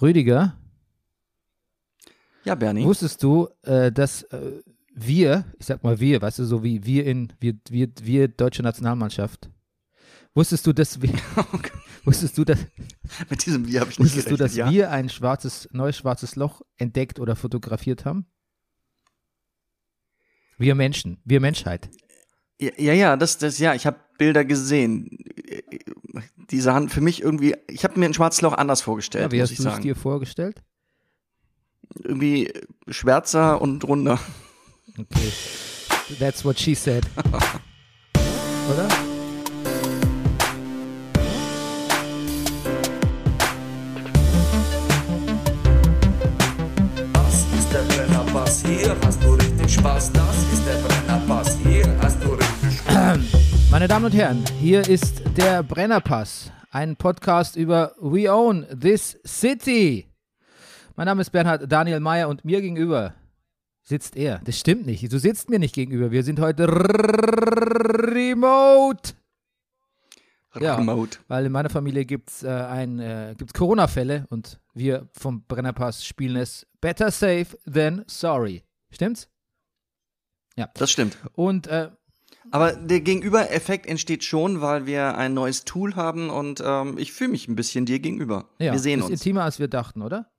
Rüdiger, Ja, Bernie. wusstest du, äh, dass äh, wir, ich sag mal wir, weißt du, so wie wir in, wir, wir, wir deutsche Nationalmannschaft, wusstest du, dass wir, wusstest du, dass, Mit diesem Wie habe ich nicht wusstest du, dass ja? wir ein schwarzes, neues schwarzes Loch entdeckt oder fotografiert haben? Wir Menschen, wir Menschheit. Ja, ja, ja, das, das, ja, ich habe Bilder gesehen. Die sahen für mich irgendwie, ich habe mir ein schwarzes Loch anders vorgestellt, Ja, wie muss hast ich du es dir vorgestellt? Irgendwie schwärzer und runder. Okay. That's what she said. Oder? Das ist der Brennerpass, hier hast du richtig Spaß. Das ist der Brennerpass, Meine Damen und Herren, hier ist der Brennerpass, ein Podcast über We Own This City. Mein Name ist Bernhard Daniel Mayer und mir gegenüber sitzt er. Das stimmt nicht. Du sitzt mir nicht gegenüber. Wir sind heute remote. Ja. Remote. Weil in meiner Familie gibt es äh, ein, äh, gibt's Corona-Fälle und wir vom Brennerpass spielen es better safe than sorry. Stimmt's? Das stimmt. Und äh, Aber der Gegenüber-Effekt entsteht schon, weil wir ein neues Tool haben und ähm, ich fühle mich ein bisschen dir gegenüber. ja, wir sehen ist uns. intimer, als wir dachten, oder?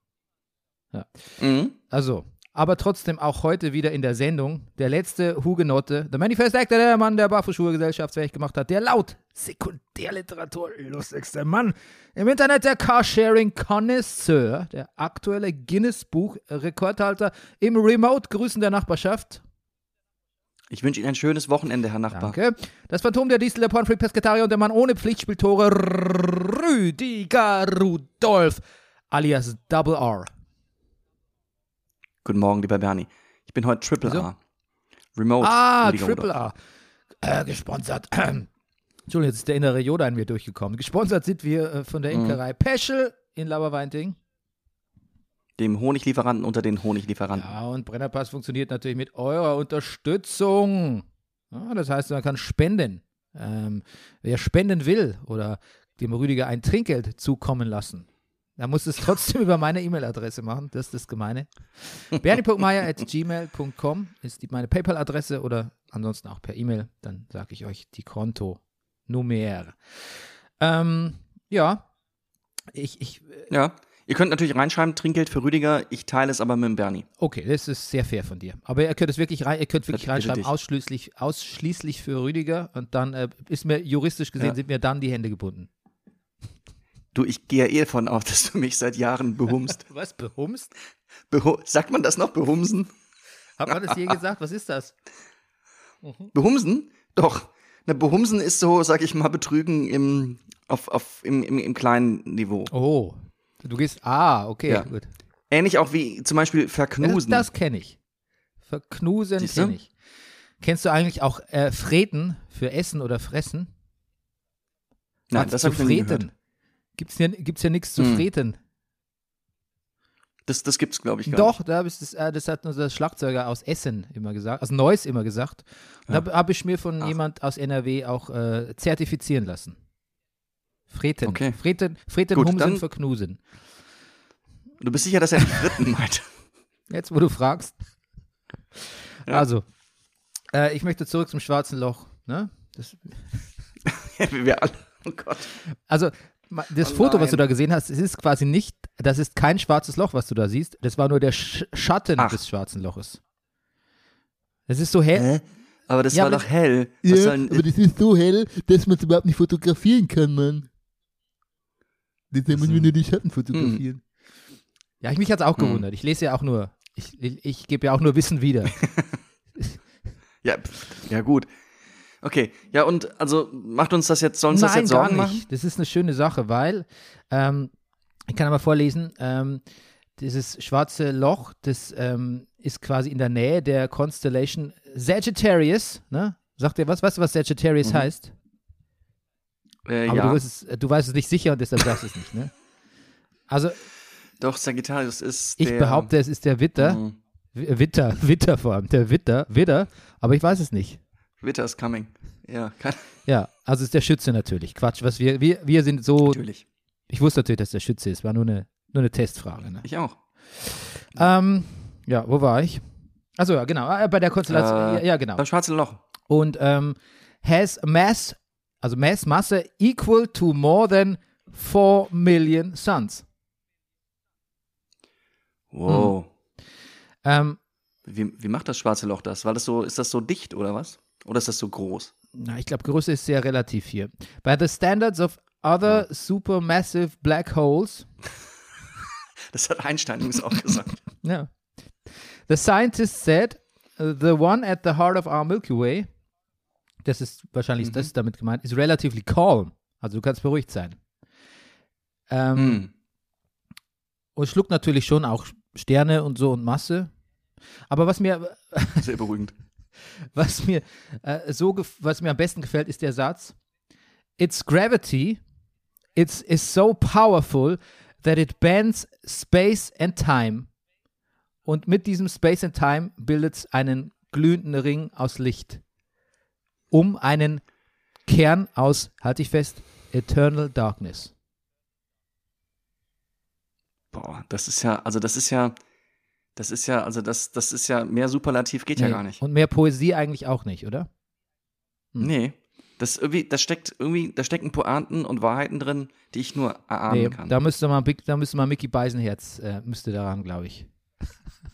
Mhm. Also, aber trotzdem auch heute wieder in der Sendung der letzte Hugenotte, der Manifest Actor, der Mann, der Barfußschuhe gesellschaftsfähig gemacht hat, der laut Sekundärliteratur lustigste Mann im Internet, der Carsharing Connoisseur, der aktuelle Guinness-Buch-Rekordhalter im Remote-Grüßen der Nachbarschaft. Ich wünsche Ihnen ein schönes Wochenende, Herr Nachbar. Danke. Das Phantom der Diesel, der Pornfreak Pescatarier und der Mann ohne Pflichtspieltore, Rüdiger Rudolf, alias Double R. Guten Morgen, lieber Bernie. Ich bin heute Triple Wieso? A. Remote. Ah, Rüdiger Triple Rudolph. A. Äh, gesponsert. Entschuldigung, jetzt ist der innere Yoda in mir durchgekommen. Gesponsert sind wir äh, von der Mhm. Imkerei Peschel in Laberweinting. Dem Honiglieferanten unter den Honiglieferanten. Ja, und Brennerpass funktioniert natürlich mit eurer Unterstützung. Ja, das heißt, man kann spenden. Ähm, wer spenden will oder dem Rüdiger ein Trinkgeld zukommen lassen, der muss es trotzdem über meine E-Mail-Adresse machen. Das ist das Gemeine. bernie.meier.gmail.com ist die, meine PayPal-Adresse oder ansonsten auch per E-Mail. Dann sage ich euch die Konto-Nummer. Ähm, ja, ich, ich, Ja. Ihr könnt natürlich reinschreiben, Trinkgeld für Rüdiger, ich teile es aber mit dem Bernie. Okay, das ist sehr fair von dir. Aber ihr könnt es wirklich rein, ihr könnt wirklich reinschreiben, ausschließlich, ausschließlich für Rüdiger und dann äh, ist mir juristisch gesehen, Ja. sind mir dann die Hände gebunden. Du, ich gehe ja eh davon aus, dass du mich seit Jahren behumst. Was, behumst? Behu Sagt man das noch, behumsen? Hat man das je gesagt? Was ist das? Behumsen? Doch. Na, behumsen ist so, sag ich mal, betrügen im, auf, auf, im, im, im kleinen Niveau. Oh, du gehst, ah, okay, Ja. gut. Ähnlich auch wie zum Beispiel Ja, Das, verknusen. das kenne ich. Verknusen kenne ich. Kennst du eigentlich auch äh, Freten für Essen oder Fressen? Nein, Was das zu habe ich noch nie freten? gehört. Gibt's ja, gibt's ja nichts zu Hm. freten. Das, das gibt's, glaube ich, gar Doch, nicht. da ich das, äh, das hat unser Schlagzeuger aus Essen immer gesagt, aus Neuss immer gesagt. Ja. da habe ich mir von Ach. jemand aus NRW auch äh, zertifizieren lassen. Freten. Okay. Freten, Freten Gut, Humsen dann- verknusen. Du bist sicher, dass er Fritten meint. Jetzt, wo du fragst. Ja. Also, äh, ich möchte zurück zum schwarzen Loch. Ne? Das, Wie wir alle. Oh Gott. also, das Oh Foto, was du da gesehen hast, es ist quasi nicht, das ist kein schwarzes Loch, was du da siehst. Das war nur der Sch Schatten Ach. des schwarzen Loches. Es ist so hell. Hä? Aber das Ja, war aber- doch hell. Was soll denn- das ist so hell, dass man es überhaupt nicht fotografieren kann, Mann. Deshalb müssen wir nur die Schatten fotografieren. Ja, ich mich hat's auch Hm. gewundert. Ich lese ja auch nur, ich, ich, ich gebe ja auch nur Wissen wieder. ja, ja, gut. Okay, ja, und also macht uns das jetzt, soll uns das jetzt gar Sorgen nicht. machen? Das ist eine schöne Sache, weil, ähm, ich kann aber vorlesen, ähm, dieses schwarze Loch, das ähm, ist quasi in der Nähe der Constellation Sagittarius. Ne? Sagt ihr was? Weißt du, was Sagittarius Mhm. heißt? Äh, Aber ja, du, weißt es, du weißt es nicht sicher und deshalb sagst du es nicht. Ne? Also, doch, Sagittarius ist ich der, behaupte, es ist der Witter. Mhm. W- Witter, Witter vor allem. Der Witter, Widder, aber ich weiß es nicht. Winter is coming. Ja, kann, Ja, also ist der Schütze natürlich. Quatsch, was wir, wir, wir sind so, natürlich. ich wusste natürlich, dass der Schütze ist, war nur eine, nur eine Testfrage. Ne? Ich auch. Ähm, ja, wo war ich? Achso, ja, genau. äh, Bei der Konstellation. Äh, ja, genau. Das schwarze Loch. Und ähm, has mass, also Mass Masse equal to more than 4 million suns. Wow. Ähm, Wie, wie macht das schwarze Loch das? Weil das so, ist das so dicht oder was? Oder ist das so groß? na, ich glaube, Größe ist sehr relativ hier. By the standards of other supermassive black holes, Das hat Einstein übrigens auch gesagt. Yeah. The scientists said the one at the heart of our Milky Way, das ist wahrscheinlich das ist damit gemeint, is relatively calm. Also du kannst beruhigt sein. Ähm, Hm. Und schluckt natürlich schon auch Sterne und so und Masse. Aber was mir, Sehr beruhigend. was mir äh, so, was mir am besten gefällt, ist der Satz: Its gravity, it's is so powerful that it bends space and time. Und mit diesem Space and Time bildet es einen glühenden Ring aus Licht. Um einen Kern aus, halte ich fest, Eternal Darkness. Boah, das ist ja, also das ist ja, das ist ja, also das, das ist ja, mehr Superlativ geht ja Nee. gar nicht. Und mehr Poesie eigentlich auch nicht, oder? Nee. Das irgendwie, das steckt irgendwie, da stecken Pointen und Wahrheiten drin, die ich nur erahnen Nee, kann. da müsste man, da müsste man Mickey Beisenherz, äh, müsste daran, glaube ich.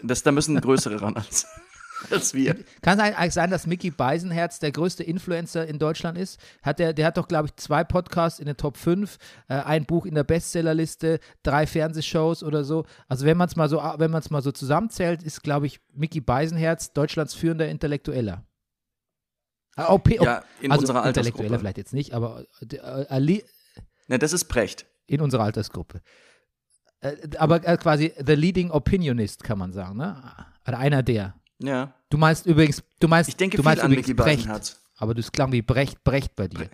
Das, da müssen größere ran als, als wir. Kann es eigentlich sein, dass Mickey Beisenherz der größte Influencer in Deutschland ist? Hat der, der hat doch, glaube ich, zwei Podcasts in den Top 5, äh, ein Buch in der Bestsellerliste, drei Fernsehshows oder so. Also wenn man es mal so, wenn man es mal so zusammenzählt, ist, glaube ich, Mickey Beisenherz Deutschlands führender Intellektueller. Äh, OP, Ja, in also unserer Intellektueller Altersgruppe. vielleicht jetzt nicht, aber äh, äh, Ali- Ne, das ist Brecht. in unserer Altersgruppe. Äh, aber äh, quasi the leading opinionist, kann man sagen, ne? Oder einer der. Ja. Du meinst übrigens, du meinst, Ich denke du meinst übrigens Brecht, aber das klang wie Brecht, Brecht bei dir.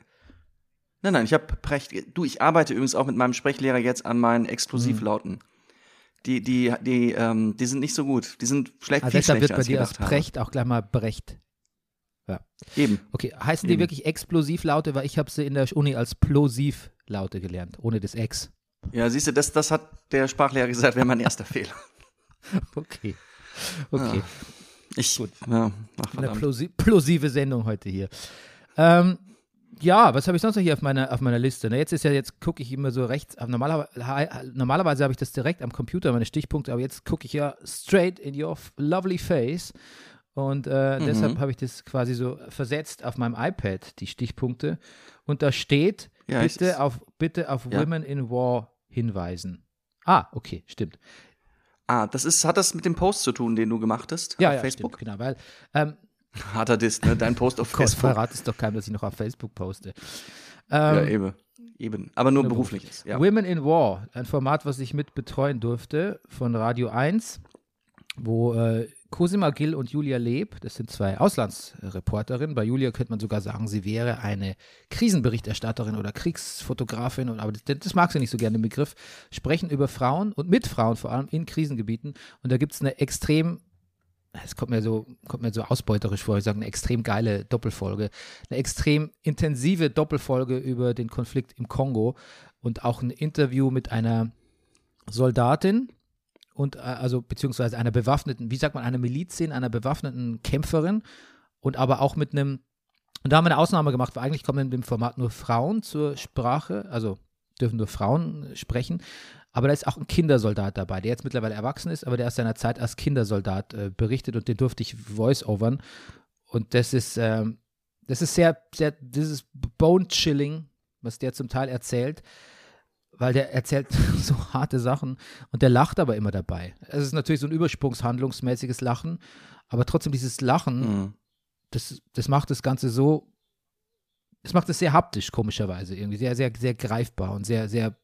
Nein, nein, ich habe Brecht. Du, ich arbeite übrigens auch mit meinem Sprechlehrer jetzt an meinen Hm. Explosivlauten. Die, die, die, ähm, die sind nicht so gut. Die sind schlecht, Also viel deshalb wird schlechter, bei als dir aus gedacht habe. Brecht auch gleich mal Brecht. Eben. Okay, heißen die Eben. wirklich Explosivlaute, weil ich habe sie in der Uni als Plosivlaute gelernt, ohne das Ex. Ja, siehst du, das, das hat der Sprachlehrer gesagt, wäre mein erster Fehler. Okay. Okay. Ich, Gut. ja, ach, Eine plosive Sendung heute hier. Ähm, ja, was habe ich sonst noch hier auf meiner, auf meiner Liste? Na, jetzt ist ja, jetzt gucke ich immer so rechts. aber Normalerweise, normalerweise habe ich das direkt am Computer, meine Stichpunkte, aber jetzt gucke ich ja straight in your lovely face. Und äh, Mhm. deshalb habe ich das quasi so versetzt auf meinem iPad, die Stichpunkte. Und da steht, Ja, bitte, auf, bitte auf Ja. Women in War hinweisen. Ah, okay, stimmt. Ah, das ist, hat das mit dem Post zu tun, den du gemacht hast Ja, ja, Facebook? stimmt, genau, weil ähm, Harter Diss, ne? Dein Post auf Gott, Facebook. verrat es doch keinem, dass ich noch auf Facebook poste. Ja, Ähm, eben. Eben. Aber nur Nur berufliches. Ja. Women in War, ein Format, was ich mit betreuen durfte von Radio 1, wo äh, Cosima Gill und Julia Leb, das sind zwei Auslandsreporterinnen. Bei Julia könnte man sogar sagen, sie wäre eine Krisenberichterstatterin oder Kriegsfotografin, aber das, das mag sie nicht so gerne, den Begriff, sprechen über Frauen und mit Frauen vor allem in Krisengebieten. Und da gibt es eine extrem es kommt mir so, kommt mir so ausbeuterisch vor, ich sage eine extrem geile Doppelfolge, eine extrem intensive Doppelfolge über den Konflikt im Kongo und auch ein Interview mit einer Soldatin und äh, also beziehungsweise einer bewaffneten, wie sagt man, einer Milizin, einer bewaffneten Kämpferin und aber auch mit einem, und da haben wir eine Ausnahme gemacht, weil eigentlich kommen in dem Format nur Frauen zur Sprache, also dürfen nur Frauen sprechen, aber da ist auch ein Kindersoldat dabei, der jetzt mittlerweile erwachsen ist, aber der aus seiner Zeit als Kindersoldat äh, berichtet und den durfte ich voice-overn. Und das ist, ähm, das ist sehr, sehr, ist bone-chilling, was der zum Teil erzählt, weil der erzählt so harte Sachen und der lacht aber immer dabei. Es ist natürlich so ein übersprungshandlungsmäßiges Lachen, aber trotzdem dieses Lachen, Mhm. das, das macht das Ganze so, das macht es sehr haptisch, komischerweise irgendwie, sehr, sehr, sehr greifbar und sehr, sehr,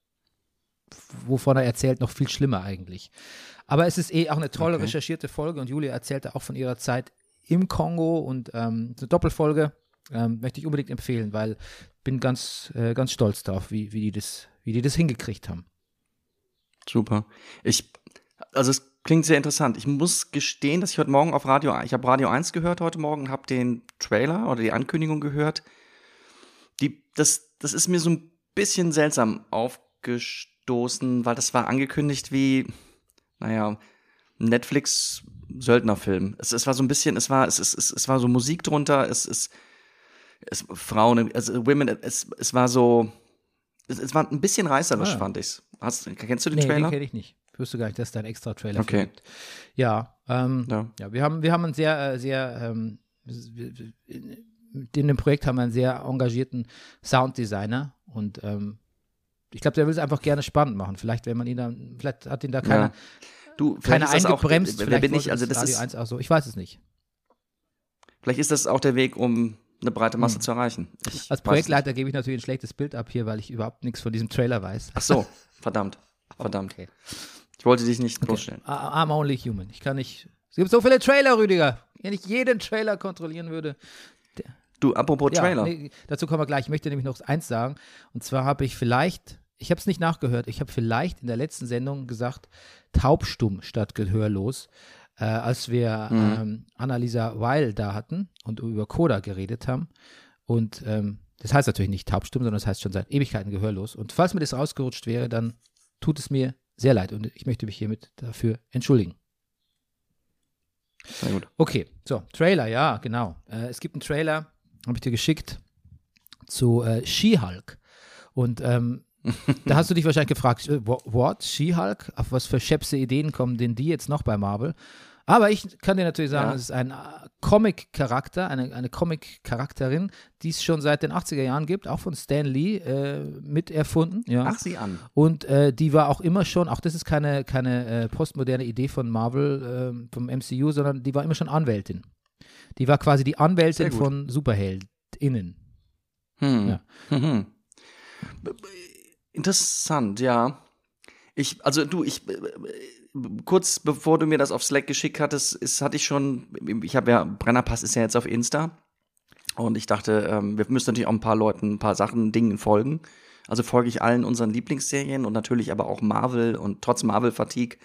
wovon er erzählt, noch viel schlimmer eigentlich. Aber es ist eh auch eine tolle Okay. recherchierte Folge und Julia erzählte auch von ihrer Zeit im Kongo und ähm, eine Doppelfolge ähm, möchte ich unbedingt empfehlen, weil bin ganz, äh, ganz stolz drauf, wie, wie, die das, wie die das hingekriegt haben. Super. Ich, also es klingt sehr interessant. Ich muss gestehen, dass ich heute Morgen auf Radio, ich habe Radio 1 gehört heute Morgen habe den Trailer oder die Ankündigung gehört. Die, das, das ist mir so ein bisschen seltsam aufgestoßen. gestoßen, weil das war angekündigt wie, naja, Netflix-Söldnerfilm. Es, es war so ein bisschen, es war, es, es, es, es war so Musik drunter, es ist, es, Frauen, also Women, es, es war so, es, es war ein bisschen reißerisch, Ah. fand ich's. Hast, kennst du den Nee, den Trailer? kenne ich nicht. Ich wusste gar nicht, dass da ein extra Trailer Okay. gibt. Ja, ähm, Ja. ja. wir haben, wir haben einen sehr, äh, sehr, ähm, in dem Projekt haben wir einen sehr engagierten Sounddesigner und ähm, ich glaube, der will es einfach gerne spannend machen. Vielleicht, wenn man ihn dann, vielleicht hat ihn da keiner, Ja. Du, keiner auch- eingebremst. Wer vielleicht bin ich? Also das Radio ist, 1 auch so. Ich weiß es nicht. vielleicht ist das auch der Weg, um eine breite Masse zu erreichen. Ich Hm. Als Projektleiter gebe ich natürlich ein schlechtes Bild ab hier, weil ich überhaupt nichts von diesem Trailer weiß. Ach so, verdammt, verdammt. Okay. Ich wollte dich nicht bloßstellen. I- I'm only human. Ich kann nicht. Es gibt so viele Trailer, Rüdiger. Wenn ich jeden Trailer kontrollieren würde. Du, apropos Ja, Trailer. nee, dazu kommen wir gleich. Ich möchte nämlich noch eins sagen. Und zwar habe ich vielleicht, ich habe es nicht nachgehört, ich habe vielleicht in der letzten Sendung gesagt, taubstumm statt gehörlos, äh, als wir ähm, Annalisa Weil da hatten und über Coda geredet haben. Und ähm, das heißt natürlich nicht taubstumm, sondern das heißt schon seit Ewigkeiten gehörlos. Und falls mir das rausgerutscht wäre, dann tut es mir sehr leid und ich möchte mich hiermit dafür entschuldigen. Sehr gut. Okay, so, Trailer, ja, genau. Äh, es gibt einen Trailer, habe ich dir geschickt, zu äh, She-Hulk. Und ähm, da hast du dich wahrscheinlich gefragt, äh, wha- what, She-Hulk? Auf was für schäpse Ideen kommen denn die jetzt noch bei Marvel? Aber ich kann dir natürlich sagen, Ja. es ist ein äh, Comic-Charakter, eine, eine Comic-Charakterin, die es schon seit den 80er Jahren gibt, auch von Stan Lee äh, miterfunden. Ja. Ach, sieh an. Und äh, die war auch immer schon, auch das ist keine, keine äh, postmoderne Idee von Marvel, ähm, vom MCU, sondern die war immer schon Anwältin. Die war quasi die Anwältin von SuperheldInnen. Hm. Ja. Mhm. Interessant, ja. Ich, also du, ich, äh, kurz bevor du mir das auf Slack geschickt hattest, ist, hatte ich schon, ich habe ja, Brennerpass ist ja jetzt auf Insta. Und ich dachte, ähm, wir müssen natürlich auch ein paar Leuten, ein paar Sachen, Dingen folgen. Also folge ich allen unseren Lieblingsserien und natürlich aber auch Marvel und trotz Marvel-Fatigue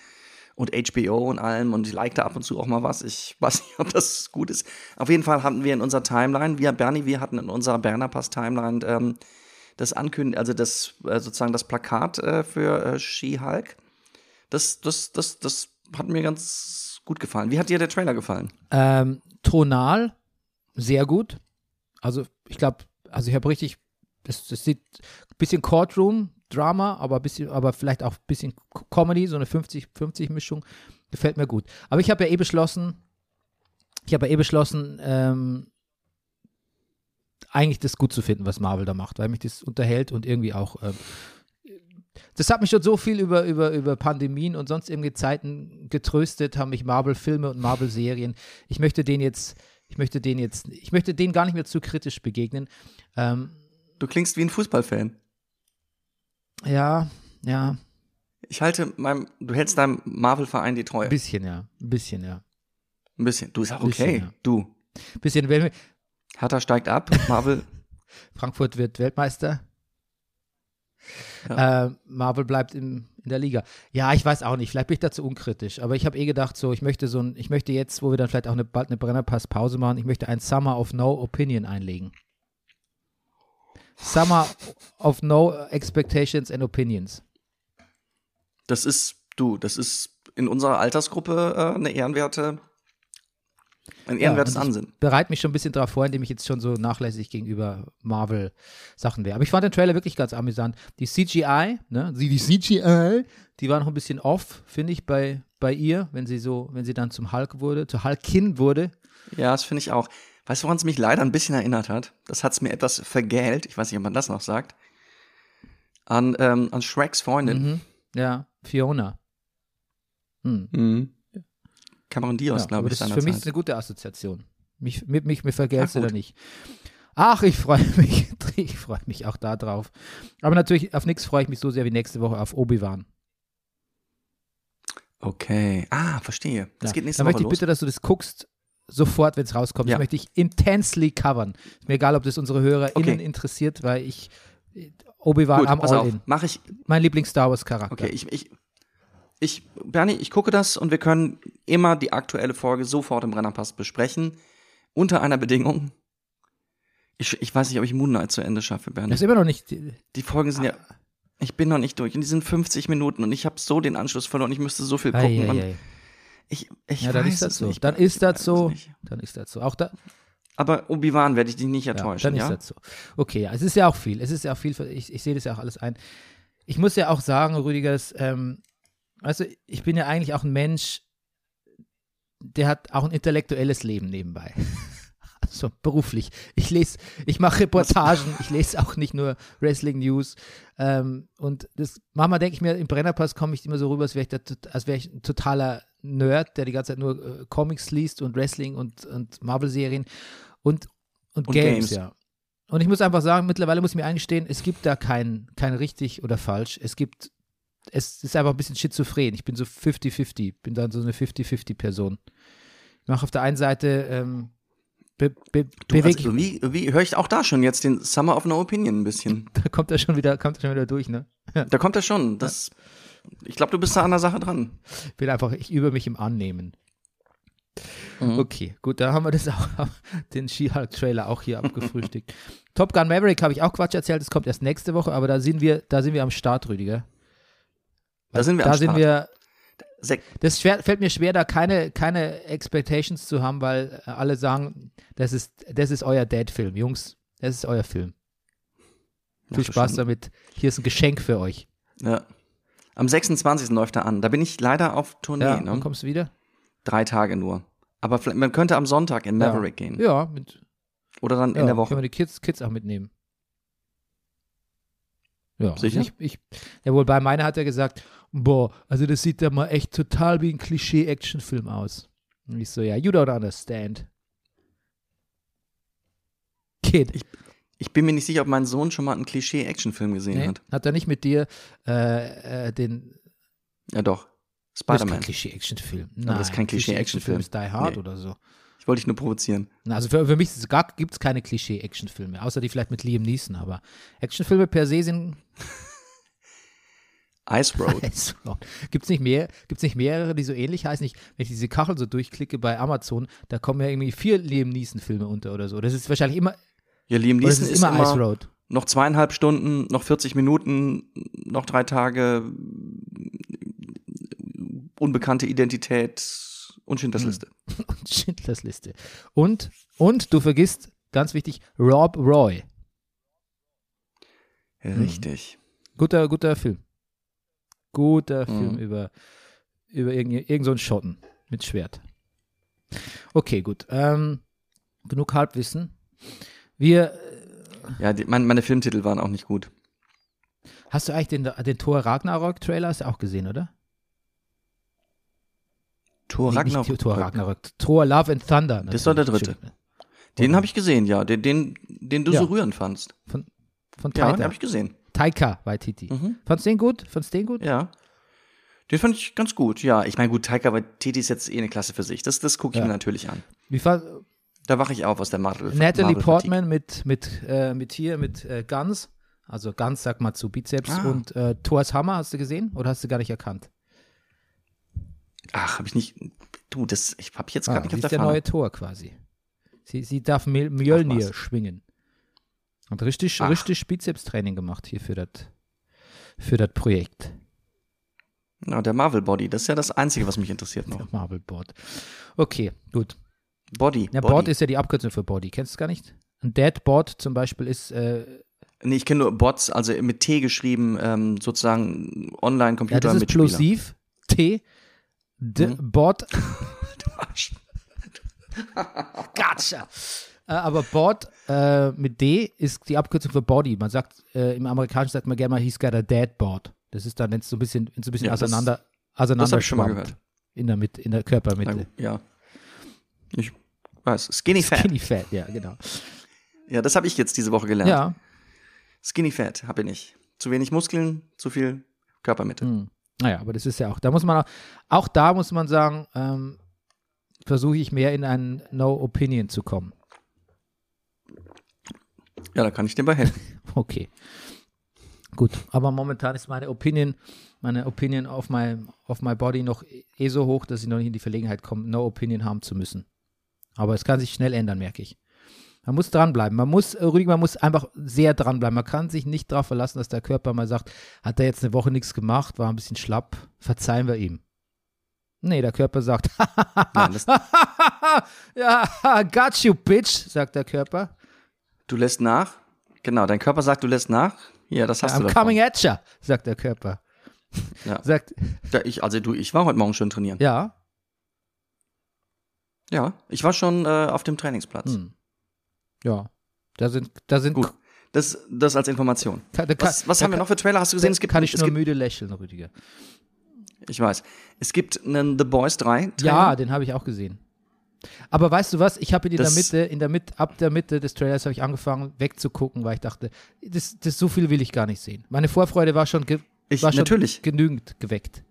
und HBO und allem und ich like da ab und zu auch mal was. Ich weiß nicht, ob das gut ist. Auf jeden Fall hatten wir in unserer Timeline, wir, Bernie, wir hatten in unserer Bernerpass-Timeline ähm, das Ankündigen, also das äh, sozusagen das Plakat äh, für äh, She-Hulk. Das, das, das, das hat mir ganz gut gefallen. Wie hat dir der Trailer gefallen? Ähm, tonal sehr gut. Also ich glaube, also ich habe richtig, das, das sieht ein bisschen Courtroom-Drama, aber ein bisschen, aber vielleicht auch ein bisschen Co- Comedy, so eine 50-50-Mischung. Gefällt mir gut. Aber ich habe ja eh beschlossen, ich habe ja eh beschlossen, ähm, eigentlich das gut zu finden, was Marvel da macht, weil mich das unterhält und irgendwie auch ähm, das hat mich schon so viel über, über, über Pandemien und sonst irgendwie Zeiten getröstet, haben mich Marvel-Filme und Marvel-Serien. Ich möchte den jetzt, ich möchte den jetzt, ich möchte denen gar nicht mehr zu kritisch begegnen. Ähm, Du klingst wie ein Fußballfan. ja, ja, Ich halte meinem, du hältst deinem Marvel-Verein die Treue. ein bisschen, ja, ein bisschen, ja. Ein bisschen. Du ist auch Bisschen, okay. ja. Du. Ein bisschen, wenn Hertha steigt ab. Marvel. Frankfurt wird Weltmeister. Äh, Marvel bleibt im, in der Liga. Ja, ich weiß auch nicht. Vielleicht bin ich dazu unkritisch. Aber ich habe eh gedacht, so, ich möchte so ein, ich möchte jetzt, wo wir dann vielleicht auch eine, bald eine Brennerpass-Pause machen, ich möchte ein Summer of No Opinion einlegen. Summer of No Expectations and Opinions. Das ist, du, das ist in unserer Altersgruppe äh, eine ehrenwerte, ein ehrenwertes ich Ansinnen. bereite mich schon ein bisschen darauf vor, indem ich jetzt schon so nachlässig gegenüber Marvel-Sachen wäre. Aber ich fand den Trailer wirklich ganz amüsant. Die CGI, ne, die, die CGI, die war noch ein bisschen off, finde ich, bei, bei ihr, wenn sie so, wenn sie dann zum Hulk wurde, zur Hulkin wurde. Ja, das finde ich auch. Weißt du, woran es mich leider ein bisschen erinnert hat? Das hat es mir etwas vergällt. Ich weiß nicht, ob man das noch sagt. An, ähm, an Shreks Freundin. Mhm. Ja, Fiona. Hm. Mhm. Cameron Diaz, Ja, glaube ich, das ist für mich seinerzeit. eine gute Assoziation. Mich, mit mich, mir vergältst Ach, du da nicht. Ach, ich freue mich. Ich freue mich auch da drauf. Aber natürlich, auf nichts freue ich mich so sehr wie nächste Woche auf Obi-Wan. Okay. Ah, verstehe. Das Ja. geht nächste Dann Woche möchte ich los. bitte, dass du das guckst, sofort, wenn es rauskommt. Ja. Das möchte ich intensely covern. Ist mir egal, ob das unsere HörerInnen Okay. interessiert, weil ich Obi-Wan Gut, am auf. All-In. Mach ich. Mein Lieblings-Star Wars-Charakter. Okay, ich, ich, ich, Bernie, ich gucke das und wir können immer die aktuelle Folge sofort im Brennerpass besprechen. Unter einer Bedingung. Ich, ich weiß nicht, ob ich Moon Knight zu Ende schaffe, Bernie. Das ist immer noch nicht. Die Folgen sind ja. Ich bin noch nicht durch. Und die sind 50 Minuten und ich habe so den Anschluss verloren. Ich müsste so viel Ei, gucken. ei, und ei. Ich, ich Ja, weiß dann ist das so. nicht. Dann ist das weiß so. Dann ist das so. Auch da, Aber Obi-Wan werde ich dich nicht ja, enttäuschen, dann ja? ist das so. Okay, ja, es ist ja auch viel. Es ist ja auch viel. Ich, ich sehe das ja auch alles ein. Ich muss ja auch sagen, Rüdigers, ähm, also ich bin ja eigentlich auch ein Mensch, der hat auch ein intellektuelles Leben nebenbei. Also beruflich. Ich lese, ich mache Reportagen, ich lese auch nicht nur Wrestling News. Ähm, und das manchmal denke ich mir, im Brennerpass komme ich immer so rüber, als wäre ich, da, tot- als wäre ich ein totaler Nerd, der die ganze Zeit nur äh, Comics liest und Wrestling und, und Marvel-Serien und, und, Und Games, Games. ja. Und ich muss einfach sagen, mittlerweile muss ich mir eingestehen, es gibt da kein, kein richtig oder falsch. Es gibt, es ist einfach ein bisschen schizophren. Ich bin so 50-50, bin dann so eine 50-50-Person. Ich mache auf der einen Seite, ähm, be, be, Du, bewege also, irgendwie, irgendwie höre ich auch da schon jetzt den Summer of No Opinion ein bisschen. da kommt er schon wieder, kommt er schon wieder durch, ne? Da kommt er schon. Das, ich glaube, du bist da an der Sache dran. Ich bin einfach, ich übe mich im Annehmen. Mhm. Okay, gut, da haben wir das auch, den She-Hulk-Trailer auch hier abgefrühstückt. Top Gun Maverick habe ich auch Quatsch erzählt, das kommt erst nächste Woche, aber da sind wir, da sind wir am Start, Rüdiger. Da sind wir da am sind wir, das schwer, fällt mir schwer, da keine, keine Expectations zu haben, weil äh, alle sagen, das ist, das ist euer Dad-Film. Jungs, das ist euer Film. Viel Ach, Spaß schon. damit. Hier ist ein Geschenk für euch. Ja. Am 26. läuft er an. Da bin ich leider auf Tournee. Ja, ne? wann kommst du wieder? Drei Tage nur. Aber vielleicht, man könnte am Sonntag in Maverick ja. gehen. Ja, mit, Oder dann ja, in der Können Woche. wir die Kids, Kids auch mitnehmen. Ja, Sicher? Ich, ich, ja, wohl bei meiner hat er gesagt, boah, also das sieht ja mal echt total wie ein Klischee-Actionfilm aus. Und ich so, ja, you don't understand. Kid. Ich bin mir nicht sicher, ob mein Sohn schon mal einen Klischee-Actionfilm gesehen Nee, hat. hat er nicht mit dir äh, äh, den Ja, doch. Das ist kein Spider-Man. Klischee-Actionfilm. Aber das ist kein Klischee-Actionfilm. ist Die Hard Nee. oder so. Ich wollte dich nur provozieren. Na, also für, für mich gibt es keine Klischee-Actionfilme, außer die vielleicht mit Liam Neeson, aber Actionfilme per se sind Ice Road. Gibt es nicht mehr, gibt's nicht mehrere, die so ähnlich heißen? Ich, wenn ich diese Kachel so durchklicke bei Amazon, da kommen ja irgendwie vier Liam Neeson-Filme unter oder so. Das ist wahrscheinlich immer, Ja, Liam Neeson ist ist immer, immer, Ice Road. noch zweieinhalb Stunden, noch 40 Minuten, noch drei Tage, unbekannte Identität und Schindlers Liste. Und Schindlers Liste. Und, und du vergisst, ganz wichtig, Rob Roy. Hm. Richtig. Guter, guter Film. Guter Mhm. Film über, über irgend, irgend so einen Schotten mit Schwert. Okay, gut. Ähm, genug Halbwissen. Wir, Ja, die, mein, meine Filmtitel waren auch nicht gut. hast du eigentlich den, den Thor Ragnarok-Trailer hast du auch gesehen, oder? Thor Nee, Ragnarok. Nicht Thor Ragnarok. Thor Love and Thunder. Das ist doch der dritte. Den habe ich gesehen, ja. Den, den, den du Ja. so rührend fandst. Von Ja, den habe ich gesehen. Taika Waititi. Mhm. Fandst du den gut? Fandst du den gut? Ja. Den fand ich ganz gut, ja. Ich meine, gut, Taika Waititi ist jetzt eh eine Klasse für sich. Das, das gucke ich Ja. mir natürlich an. Wie fand, Da wache ich auf aus der Marvel. Natalie Marvel-Fatigue. Portman mit, mit, äh, mit hier, mit äh, Guns. Also Guns, sag mal zu Bizeps. Ah. Und äh, Thors Hammer hast du gesehen oder hast du gar nicht erkannt? Ach, habe ich nicht. Du, das ich habe ich jetzt Ah, gar nicht sie auf ist der der Fahne. neue Tor quasi. Sie, sie darf Mjölnir schwingen. Hat richtig, Ach. richtig Bizeps-Training gemacht hier für das für das Projekt. Ja, der Marvel Body, das ist ja das Einzige, was mich interessiert noch. Marvel Board. Okay, gut. Body. Ja, Body. Board ist ja die Abkürzung für Body. Kennst du es gar nicht? Ein Dead Board zum Beispiel ist äh, nee, ich kenne nur Bots, also mit T geschrieben, ähm, sozusagen Online-Computer ja, das ist plosiv. T. D Mhm. Board. Gotcha. Äh, aber Board äh, mit D ist die Abkürzung für Body. Man sagt, äh, im Amerikanischen sagt man gerne mal, he's got a dead board. Das ist dann, wenn es so ein bisschen, so ein bisschen Ja, auseinander, auseinander Das habe ich schon mal schwammt. gehört. In der, Mitte, in der Körpermitte. ja. Ich weiß. Skinny Fat. Skinny Fat, ja, genau. Ja, das habe ich jetzt diese Woche gelernt. Ja, Skinny Fat habe ich nicht. Zu wenig Muskeln, zu viel Körpermitte. hm. naja, aber das ist ja auch, da muss man auch, auch da muss man sagen, ähm, versuche ich mehr in ein No Opinion zu kommen. Ja, da kann ich dir bei helfen. Okay. Gut, aber momentan ist meine Opinion, meine Opinion auf my, auf my body noch eh so hoch, dass ich noch nicht in die Verlegenheit komme, no opinion haben zu müssen. Aber es kann sich schnell ändern, merke ich. Man muss dranbleiben. Man muss, äh, Rüdiger, man muss einfach sehr dranbleiben. Man kann sich nicht darauf verlassen, dass der Körper mal sagt, hat er jetzt eine Woche nichts gemacht, war ein bisschen schlapp, verzeihen wir ihm. Nee, der Körper sagt, Nein, ja, got you, bitch, sagt der Körper. Du lässt nach. Genau, dein Körper sagt, du lässt nach. Ja, das hast I'm du davon. coming at ya, sagt der Körper. Ja. Sagt, Ja, ich, also du, ich war heute Morgen schon trainieren. ja, Ja, ich war schon äh, auf dem Trainingsplatz. hm. ja. Da sind, da sind, Gut. Das, das als Information. Da kann- Was, was da haben wir noch für Trailer? Hast du gesehen? Es gibt, kann ich nur gibt müde lächeln, Rüdiger. ich weiß. Es gibt einen The Boys 3 Trailer. Ja, den habe ich auch gesehen. Aber weißt du was? Ich habe in der Mitte, in der Mitte, ab der Mitte des Trailers habe ich angefangen wegzugucken, weil ich dachte, das, das so viel will ich gar nicht sehen. Meine Vorfreude war schon, ge, Ich- war schon natürlich. genügend geweckt.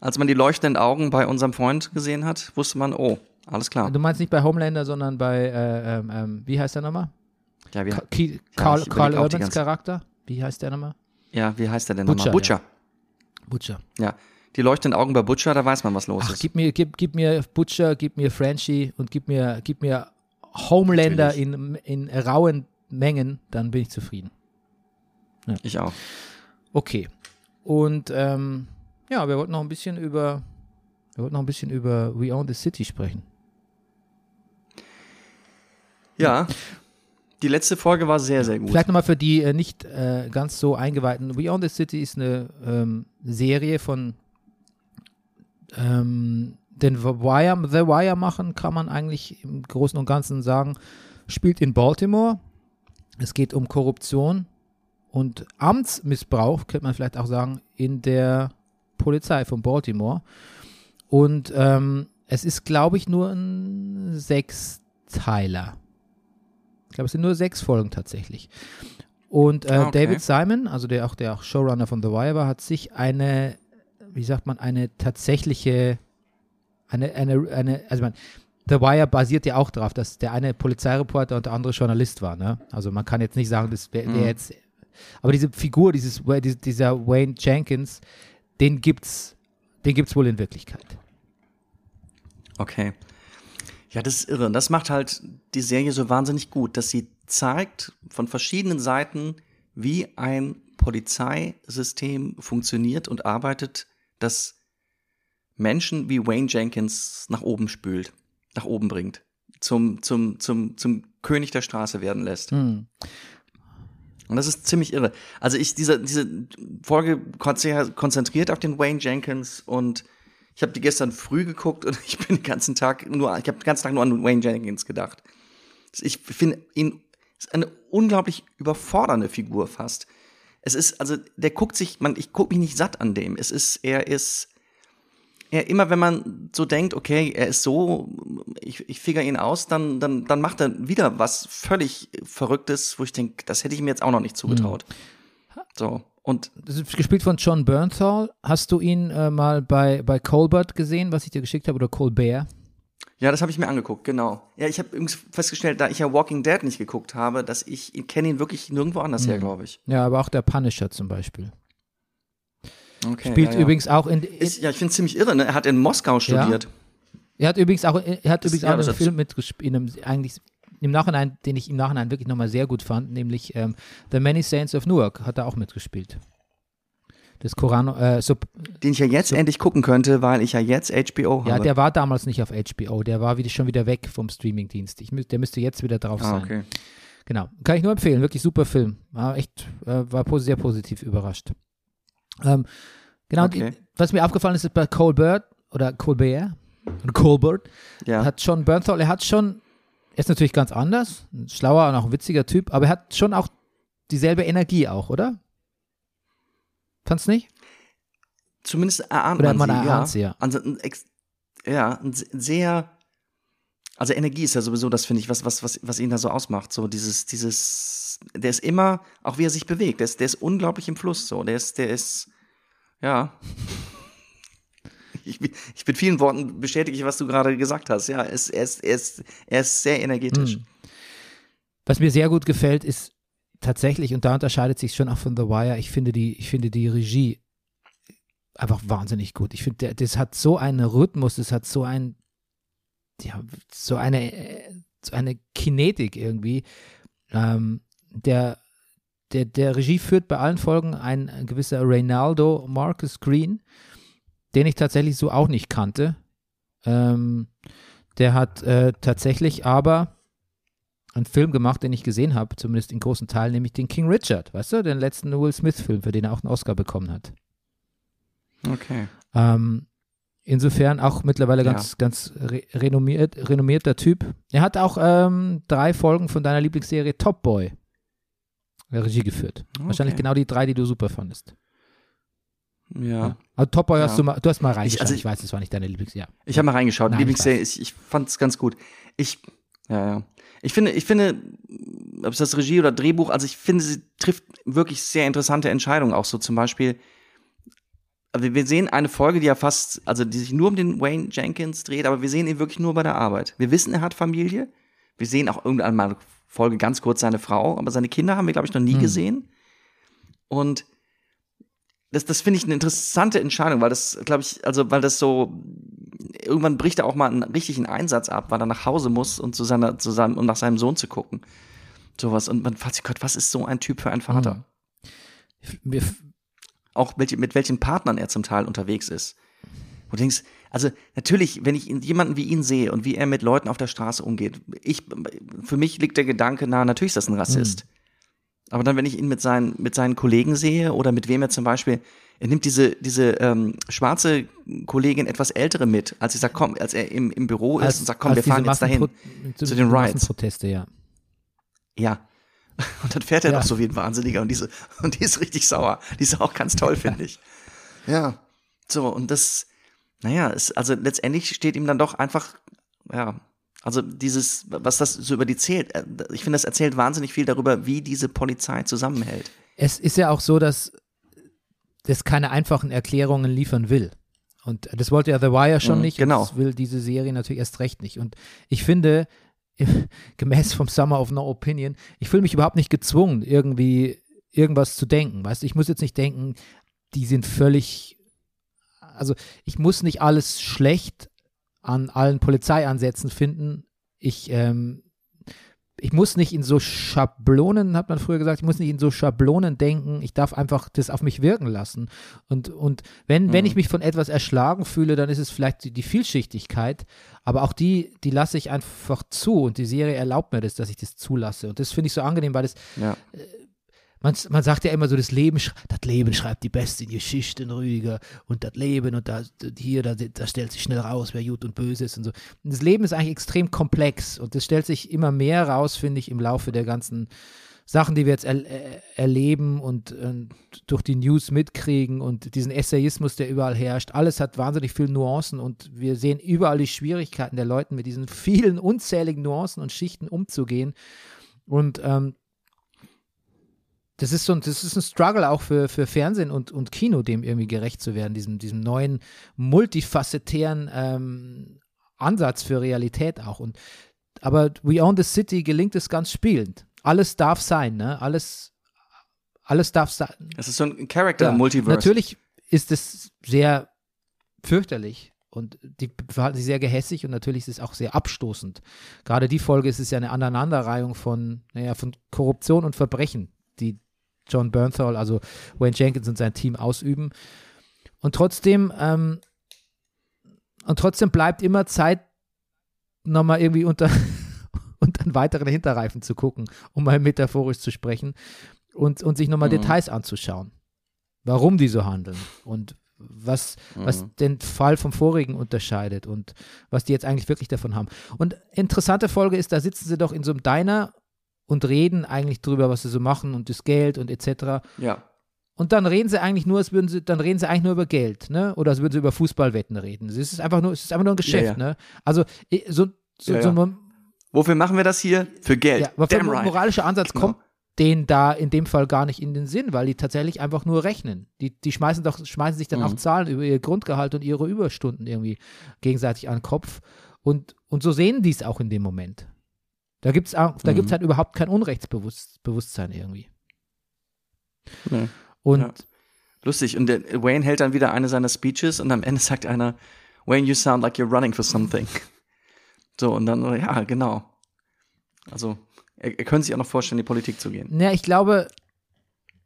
Als man die leuchtenden Augen bei unserem Freund gesehen hat, wusste man, oh, alles klar. Du meinst nicht bei Homelander, sondern bei, äh, ähm, ähm, wie heißt der nochmal? Ja, wie, Ka- Ki- auch die Urbans Charakter? Wie heißt der nochmal? ja, wie heißt der denn Butcher, nochmal? Butcher. Butcher. Ja. Die leuchtenden Augen bei Butcher, da weiß man, was los Ach, ist. gib mir, gib, gib mir Butcher, gib mir Frenchie und gib mir, gib mir Homelander in, in rauen Mengen, dann bin ich zufrieden. Ich auch. Okay. Und ähm, ja, wir wollten noch ein bisschen über wir wollten noch ein bisschen über We Own the City sprechen. Ja. Die letzte Folge war sehr, sehr gut. Vielleicht nochmal für die äh, nicht äh, ganz so eingeweihten. We Own the City ist eine ähm, Serie von ähm, den The Wire, The Wire machen, kann man eigentlich im Großen und Ganzen sagen. Spielt in Baltimore. Es geht um Korruption und Amtsmissbrauch, könnte man vielleicht auch sagen, in der Polizei von Baltimore. Und ähm, es ist, glaube ich, nur ein Sechsteiler. Ich glaube, es sind nur sechs Folgen tatsächlich. Und äh, Ah, okay. David Simon, also der auch der auch Showrunner von The Wire war, hat sich eine, wie sagt man, eine tatsächliche, eine, eine, eine, also man, The Wire basiert ja auch darauf, dass der eine Polizeireporter und der andere Journalist war. Ne? Also man kann jetzt nicht sagen, das wäre wär Mhm. jetzt, aber diese Figur, dieses, dieser Wayne Jenkins, den gibt's, den gibt's wohl in Wirklichkeit. Okay. Ja, das ist irre. Und das macht halt die Serie so wahnsinnig gut, dass sie zeigt von verschiedenen Seiten, wie ein Polizeisystem funktioniert und arbeitet, das Menschen wie Wayne Jenkins nach oben spült, nach oben bringt, zum, zum, zum, zum König der Straße werden lässt. Hm. Und das ist ziemlich irre. Also ich, diese, diese Folge konzentriert auf den Wayne Jenkins und ich habe die gestern früh geguckt und ich bin den ganzen Tag nur, ich habe den ganzen Tag nur an Wayne Jenkins gedacht. Ich finde ihn ist eine unglaublich überfordernde Figur fast. Es ist, also der guckt sich, man, ich gucke mich nicht satt an dem. Es ist, er ist, er immer, wenn man so denkt, okay, er ist so, ich, ich figure ihn aus, dann, dann, dann macht er wieder was völlig Verrücktes, wo ich denke, das hätte ich mir jetzt auch noch nicht zugetraut. So. Und Das ist gespielt von John Bernthal. Hast du ihn äh, mal bei, bei Colbert gesehen, was ich dir geschickt habe, oder Colbert? Ja, das habe ich mir angeguckt, genau. Ja, ich habe übrigens festgestellt, da ich ja Walking Dead nicht geguckt habe, dass ich ihn kenne ihn wirklich nirgendwo anders her, glaube ich. Ja, aber auch der Punisher zum Beispiel. Okay, Spielt ja, ja. übrigens auch in, in Ist, ja, ich finde es ziemlich irre, ne? Er hat in Moskau studiert. er hat übrigens auch, er hat Das- übrigens ja, auch einen Film mitgespielt, in einem, eigentlich im Nachhinein, den ich im Nachhinein wirklich nochmal sehr gut fand, nämlich ähm, The Many Saints of Newark hat er auch mitgespielt. Das Koran, äh, so, Den ich ja jetzt endlich gucken könnte, weil ich ja jetzt HBO ja, habe. der war damals nicht auf HBO, der war wieder, schon wieder weg vom Streamingdienst. Ich, der müsste jetzt wieder drauf ah, sein. okay. Genau. Kann ich nur empfehlen. Wirklich super Film. War echt, äh, war sehr positiv überrascht. Ähm, genau. Okay. Die, was mir aufgefallen ist, ist bei Colbert oder Colbert oder Colbert Ja. hat schon Bernthal, er hat schon, er ist natürlich ganz anders, ein schlauer und auch ein witziger Typ, aber er hat schon auch dieselbe Energie auch, oder? Fand's nicht? Zumindest erahnt Oder man, man sie, erahnt ja. sie, ja. Also, ein ja, ein se- sehr, also Energie ist ja sowieso das, finde ich, was, was, was, was ihn da so ausmacht. So dieses, dieses, der ist immer, auch wie er sich bewegt, der ist, der ist unglaublich im Fluss, so, der ist, der ist, ja. Ich, ich mit vielen Worten bestätige ich, was du gerade gesagt hast. Ja, er ist, er ist, er ist, er ist sehr energetisch. Hm. Was mir sehr gut gefällt, ist tatsächlich, und da unterscheidet sich schon auch von The Wire, ich finde die, ich finde die Regie einfach wahnsinnig gut. Ich finde, das hat so einen Rhythmus, das hat so ein, ja, so eine, so eine Kinetik irgendwie. Ähm, der, der, der Regie führt bei allen Folgen ein, ein gewisser Reynaldo Marcus Green, den ich tatsächlich so auch nicht kannte. Ähm, der hat äh, tatsächlich aber einen Film gemacht, den ich gesehen habe, zumindest in großen Teilen, nämlich den King Richard, weißt du, den letzten Will Smith-Film, für den er auch einen Oscar bekommen hat. Okay. Ähm, insofern auch mittlerweile ganz, Ja. ganz re renommiert, renommierter Typ. Er hat auch ähm, drei Folgen von deiner Lieblingsserie Top Boy äh, Regie geführt. Wahrscheinlich Okay. genau die drei, die du super fandest. Ja. Also Top Boy hast Ja. du mal, du hast mal reingeschaut. Ich, also ich- weiß, es war nicht deine Lieblingsserie. Ja. Ich habe mal reingeschaut. Nein, Lieblingsserie, ich ich, ich fand es ganz gut. Ich, ja, ja. Ich finde, ich finde, ob es das Regie oder Drehbuch, also ich finde, sie trifft wirklich sehr interessante Entscheidungen. Auch so zum Beispiel, also wir sehen eine Folge, die ja fast, also die sich nur um den Wayne Jenkins dreht, aber wir sehen ihn wirklich nur bei der Arbeit. Wir wissen, er hat Familie. Wir sehen auch irgendwann mal eine Folge ganz kurz seine Frau, aber seine Kinder haben wir, glaube ich, noch nie Hm. gesehen. Und das, das finde ich eine interessante Entscheidung, weil das, glaube ich, also weil das so irgendwann bricht er auch mal einen richtigen Einsatz ab, weil er nach Hause muss und zu seiner, zu seinem, um nach seinem Sohn zu gucken. Sowas. Und man fragt sich, Gott, was ist so ein Typ für ein Vater? Hm. Mir, Auch welche, mit welchen Partnern er zum Teil unterwegs ist. Wo du denkst, also natürlich, wenn ich jemanden wie ihn sehe und wie er mit Leuten auf der Straße umgeht, ich, für mich liegt der Gedanke nahe, natürlich ist das ein Rassist. Aber dann, wenn ich ihn mit seinen, mit seinen Kollegen sehe oder mit wem er zum Beispiel, er nimmt diese, diese ähm, schwarze Kollegin etwas ältere mit, als ich sag, komm, als er im, im Büro ist und sagt, komm, wir fahren jetzt dahin. Massenpro- zu den Riots. Massenproteste, ja. Ja. Und dann fährt er Ja. doch so wie ein Wahnsinniger und diese, und die ist richtig sauer. Die ist auch ganz toll, finde ich. Ja. So, und das, naja, ist, also letztendlich steht ihm dann doch einfach, ja, also dieses, was das so über die zählt, äh, ich finde, das erzählt wahnsinnig viel darüber, wie diese Polizei zusammenhält. Es ist ja auch so, dass das keine einfachen Erklärungen liefern will. Und das wollte ja The Wire schon Mhm, nicht. genau. Und das will diese Serie natürlich erst recht nicht. Und ich finde, gemäß vom Summer of No Opinion, ich fühle mich überhaupt nicht gezwungen, irgendwie irgendwas zu denken. Weißt du, ich muss jetzt nicht denken, die sind völlig, also ich muss nicht alles schlecht an allen Polizeiansätzen finden. Ich, ähm, ich muss nicht in so Schablonen, hat man früher gesagt, ich muss nicht in so Schablonen denken, ich darf einfach das auf mich wirken lassen. Und, und wenn, wenn ich mich von etwas erschlagen fühle, dann ist es vielleicht die, die Vielschichtigkeit, aber auch die, die lasse ich einfach zu und die Serie erlaubt mir das, dass ich das zulasse. Und das finde ich so angenehm, weil das, Ja. Man, man sagt ja immer so, das Leben, das Leben schreibt die besten Geschichten, Rüdiger. Und das Leben und da, hier, da, da stellt sich schnell raus, wer gut und böse ist und so. Und das Leben ist eigentlich extrem komplex und das stellt sich immer mehr raus, finde ich, im Laufe der ganzen Sachen, die wir jetzt er, äh, erleben und, und durch die News mitkriegen und diesen Essayismus, der überall herrscht. Alles hat wahnsinnig viele Nuancen und wir sehen überall die Schwierigkeiten der Leute, mit diesen vielen unzähligen Nuancen und Schichten umzugehen. Und ähm, das ist so ein, das ist ein Struggle auch für, für Fernsehen und, und Kino, dem irgendwie gerecht zu werden, diesem, diesem neuen, multifacettären ähm, Ansatz für Realität auch. Und aber We Own the City gelingt es ganz spielend. Alles darf sein, ne? Alles, alles darf sein. Es ist so ein Character-Multiverse. Natürlich ist es sehr fürchterlich und die verhalten sich sehr gehässig und natürlich ist es auch sehr abstoßend. Gerade die Folge ist es ja eine Aneinanderreihung von, naja, von Korruption und Verbrechen, die John Bernthal, also Wayne Jenkins und sein Team ausüben. Und trotzdem, ähm, und trotzdem bleibt immer Zeit, nochmal irgendwie unter, unter einen weiteren Hinterreifen zu gucken, um mal metaphorisch zu sprechen und, und sich nochmal Mhm. Details anzuschauen. Warum die so handeln und was, was Mhm. den Fall vom vorigen unterscheidet und was die jetzt eigentlich wirklich davon haben. Und interessante Folge ist, da sitzen sie doch in so einem Diner und reden eigentlich drüber, was sie so machen und das Geld und etc. ja. Und dann reden sie eigentlich nur, als würden sie, dann reden sie eigentlich nur über Geld, ne? Oder als würden sie über Fußballwetten reden. Es ist einfach nur, es ist einfach nur ein Geschäft, ja. ne? Also so, so, Ja, so ja. ein Wofür machen wir das hier? Für Geld. ja, aber Damn ein right. moralischer Ansatz Genau. kommt denen da in dem Fall gar nicht in den Sinn, weil die tatsächlich einfach nur rechnen. Die, die schmeißen doch, schmeißen sich dann Mhm. auch Zahlen über ihr Grundgehalt und ihre Überstunden irgendwie gegenseitig an den Kopf. Und, und so sehen die es auch in dem Moment. Da gibt es da Mhm. gibt's halt überhaupt kein Unrechtsbewusstsein irgendwie. Nee. Und Ja. Lustig. Und der Wayne hält dann wieder eine seiner Speeches und am Ende sagt einer, Wayne, you sound like you're running for something. So, und dann, ja, genau. Also, er, er könnte sich auch noch vorstellen, in die Politik zu gehen. Ja, ich glaube,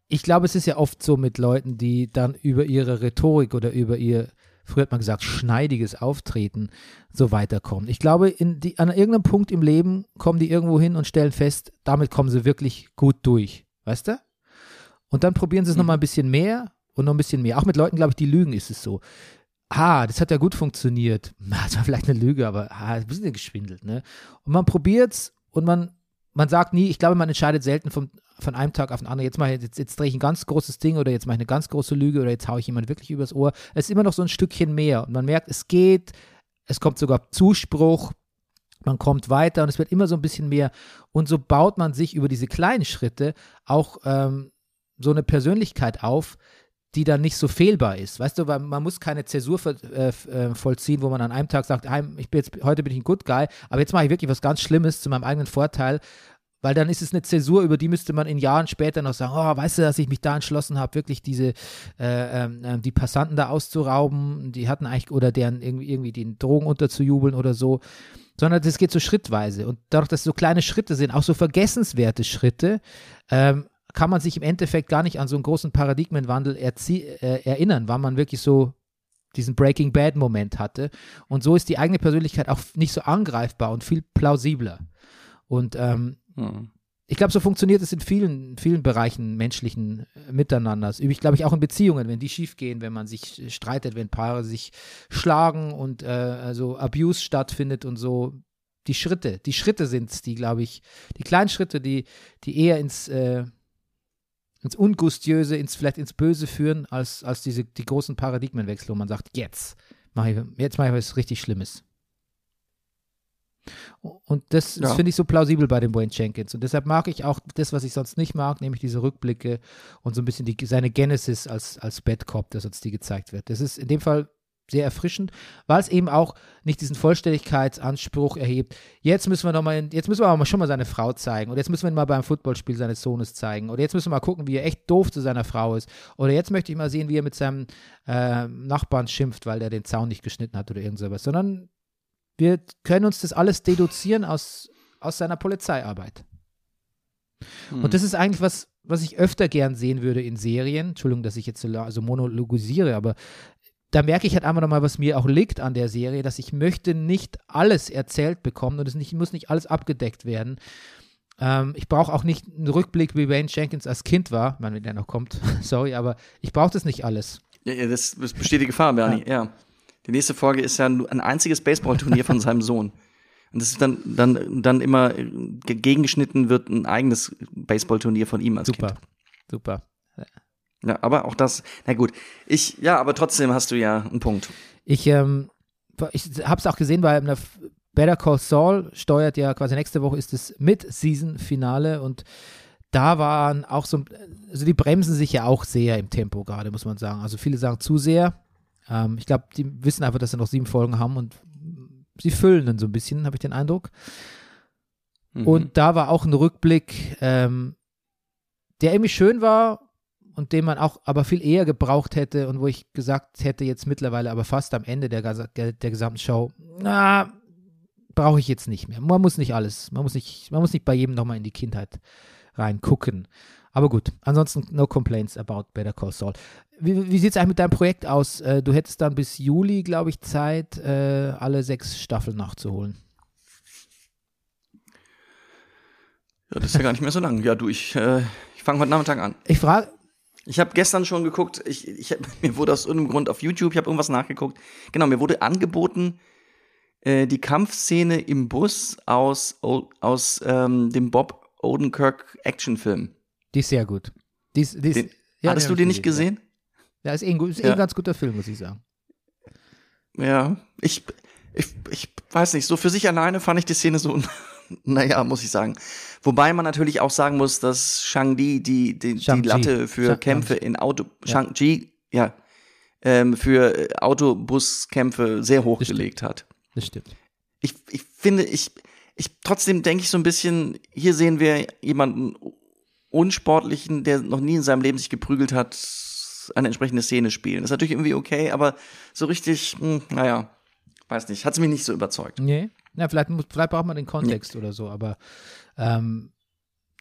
ich glaube, es ist ja oft so mit Leuten, die dann über ihre Rhetorik oder über ihr, früher hat man gesagt, schneidiges Auftreten so weiterkommen. Ich glaube, die, an irgendeinem Punkt im Leben kommen die irgendwo hin und stellen fest, damit kommen sie wirklich gut durch. Weißt du? Und dann probieren sie es Mhm. nochmal ein bisschen mehr und noch ein bisschen mehr. Auch mit Leuten, glaube ich, die lügen, ist es so. Ah, das hat ja gut funktioniert. Das war vielleicht eine Lüge, aber ah, ein bisschen geschwindelt, ne? Und man probiert's und man, man sagt nie, ich glaube, man entscheidet selten vom, von einem Tag auf den anderen, jetzt mache ich, jetzt, jetzt drehe ich ein ganz großes Ding oder jetzt mache ich eine ganz große Lüge oder jetzt haue ich jemand wirklich übers Ohr. Es ist immer noch so ein Stückchen mehr und man merkt, es geht, es kommt sogar Zuspruch, man kommt weiter und es wird immer so ein bisschen mehr. Und so baut man sich über diese kleinen Schritte auch ähm, so eine Persönlichkeit auf, die dann nicht so fehlbar ist. Weißt du, weil man muss keine Zäsur äh, äh, vollziehen, wo man an einem Tag sagt, "Heim, ich bin jetzt, heute bin ich ein Good Guy, aber jetzt mache ich wirklich was ganz Schlimmes zu meinem eigenen Vorteil, weil dann ist es eine Zäsur, über die müsste man in Jahren später noch sagen, oh, weißt du, dass ich mich da entschlossen habe, wirklich diese, äh, ähm, die Passanten da auszurauben, die hatten eigentlich, oder deren irgendwie, irgendwie den Drogen unterzujubeln oder so, sondern das geht so schrittweise und dadurch, dass so kleine Schritte sind, auch so vergessenswerte Schritte, ähm, kann man sich im Endeffekt gar nicht an so einen großen Paradigmenwandel äh, erinnern, weil man wirklich so diesen Breaking Bad Moment hatte. Und so ist die eigene Persönlichkeit auch nicht so angreifbar und viel plausibler. Und ähm, Hm. ich glaube, so funktioniert es in vielen, vielen Bereichen menschlichen äh, Miteinanders. Ich glaube ich auch in Beziehungen, wenn die schiefgehen, wenn man sich äh, streitet, wenn Paare sich schlagen und äh, also Abuse stattfindet und so. Die Schritte, die Schritte sind es, die, glaube ich, die kleinen Schritte, die, die eher ins, äh, ins Ungustiöse, ins, vielleicht ins Böse führen, als, als diese, die großen Paradigmenwechsel, wo man sagt, jetzt mache ich, jetzt mache ich was richtig Schlimmes. Und das, Ja. finde ich so plausibel bei dem Wayne Jenkins. Und deshalb mag ich auch das, was ich sonst nicht mag, nämlich diese Rückblicke und so ein bisschen die, seine Genesis als, als Bad Cop, dass uns die gezeigt wird. Das ist in dem Fall sehr erfrischend, weil es eben auch nicht diesen Vollständigkeitsanspruch erhebt. Jetzt müssen wir noch mal, jetzt müssen wir aber schon mal seine Frau zeigen oder jetzt müssen wir ihn mal beim Footballspiel seines Sohnes zeigen oder jetzt müssen wir mal gucken, wie er echt doof zu seiner Frau ist oder jetzt möchte ich mal sehen, wie er mit seinem äh, Nachbarn schimpft, weil der den Zaun nicht geschnitten hat oder irgend sowas, sondern wir können uns das alles deduzieren aus, aus seiner Polizeiarbeit. Hm. Und das ist eigentlich was, was ich öfter gern sehen würde in Serien. Entschuldigung, dass ich jetzt so la- so monologisiere, aber da merke ich halt einfach nochmal, was mir auch liegt an der Serie, dass ich möchte nicht alles erzählt bekommen und es nicht, muss nicht alles abgedeckt werden. Ähm, ich brauche auch nicht einen Rückblick, wie Wayne Jenkins als Kind war, man, wenn der noch kommt, sorry, aber ich brauche das nicht alles. Ja, ja, das, das besteht die Gefahr, Bernie. Ja. Die nächste Folge ist ja ein einziges Baseballturnier von seinem Sohn. Und das ist dann, dann, dann immer äh, ge- gegengeschnitten wird ein eigenes Baseballturnier von ihm als Super, Kind. super. Ja, aber auch das, na gut. Ich, ja, aber trotzdem hast du ja einen Punkt. Ich, ähm, ich habe es auch gesehen, weil in der F- Better Call Saul steuert ja quasi nächste Woche ist das Mid-Season-Finale und da waren auch so, also die bremsen sich ja auch sehr im Tempo gerade, muss man sagen. Also viele sagen zu sehr. Ähm, ich glaube, die wissen einfach, dass sie noch sieben Folgen haben und sie füllen dann so ein bisschen, habe ich den Eindruck. Mhm. Und da war auch ein Rückblick, ähm, der irgendwie schön war und den man auch aber viel eher gebraucht hätte und wo ich gesagt hätte, jetzt mittlerweile aber fast am Ende der, der, der gesamten Show, na, brauche ich jetzt nicht mehr. Man muss nicht alles, man muss nicht, man muss nicht bei jedem nochmal in die Kindheit reingucken. Aber gut, ansonsten no complaints about Better Call Saul. Wie, wie sieht es eigentlich mit deinem Projekt aus? Äh, Du hättest dann bis Juli, glaube ich, Zeit, äh, alle sechs Staffeln nachzuholen. ja, das ist ja gar nicht mehr so lang. Ja, du, ich, äh, ich fange heute Nachmittag an. Ich frage, Ich habe gestern schon geguckt, ich, ich mir wurde aus irgendeinem Grund auf YouTube, ich habe irgendwas nachgeguckt. Genau, mir wurde angeboten, äh, die Kampfszene im Bus aus, aus ähm, dem Bob Odenkirk Actionfilm. die ist sehr gut. Die ist, die ist, Den- ja, Hattest du den nicht gesehen? Ja, ist eh ein, ist eh Ja. ein ganz guter Film, muss ich sagen. Ja, ich, ich, ich weiß nicht, so für sich alleine fand ich die Szene so, naja, muss ich sagen. Wobei man natürlich auch sagen muss, dass Shang-Di die, die, die Shang-Chi. Latte für Shang- Kämpfe in Auto, Shang-Chi, ja, ähm, für äh, Autobuskämpfe sehr hochgelegt hat. Das stimmt. Ich, ich finde, ich, ich, trotzdem denke ich so ein bisschen, hier sehen wir jemanden Unsportlichen, der noch nie in seinem Leben sich geprügelt hat, eine entsprechende Szene spielen. Das ist natürlich irgendwie okay, aber so richtig, hm, naja, weiß nicht, hat es mich nicht so überzeugt. Nee. Ja, vielleicht, muss- vielleicht braucht man den Kontext oder so, aber ähm,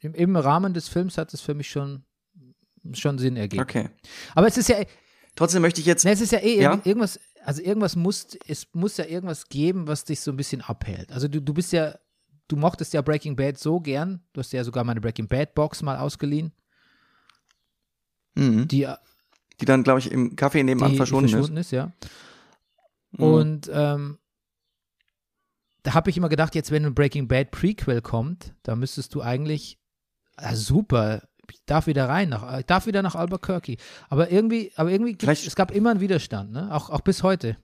im, im Rahmen des Films hat es für mich schon, schon Sinn ergeben. Okay. Aber es ist ja, Trotzdem möchte ich jetzt. ne, es ist ja eh Ja? irgend- irgendwas, also irgendwas muss, es muss ja irgendwas geben, was dich so ein bisschen abhält. Also du, du bist ja, du mochtest ja Breaking Bad so gern, du hast ja sogar meine Breaking Bad Box mal ausgeliehen, Mhm. die, Die dann, glaube ich, im Café nebenan die verschwunden, verschwunden ist, ja. Mhm. Und ähm, da habe ich immer gedacht, jetzt wenn ein Breaking Bad Prequel kommt, da müsstest du eigentlich, ah, super, ich darf wieder rein, nach, ich darf wieder nach Albuquerque. Aber irgendwie, aber irgendwie, Vielleicht- es gab immer einen Widerstand, ne? Auch, auch bis heute.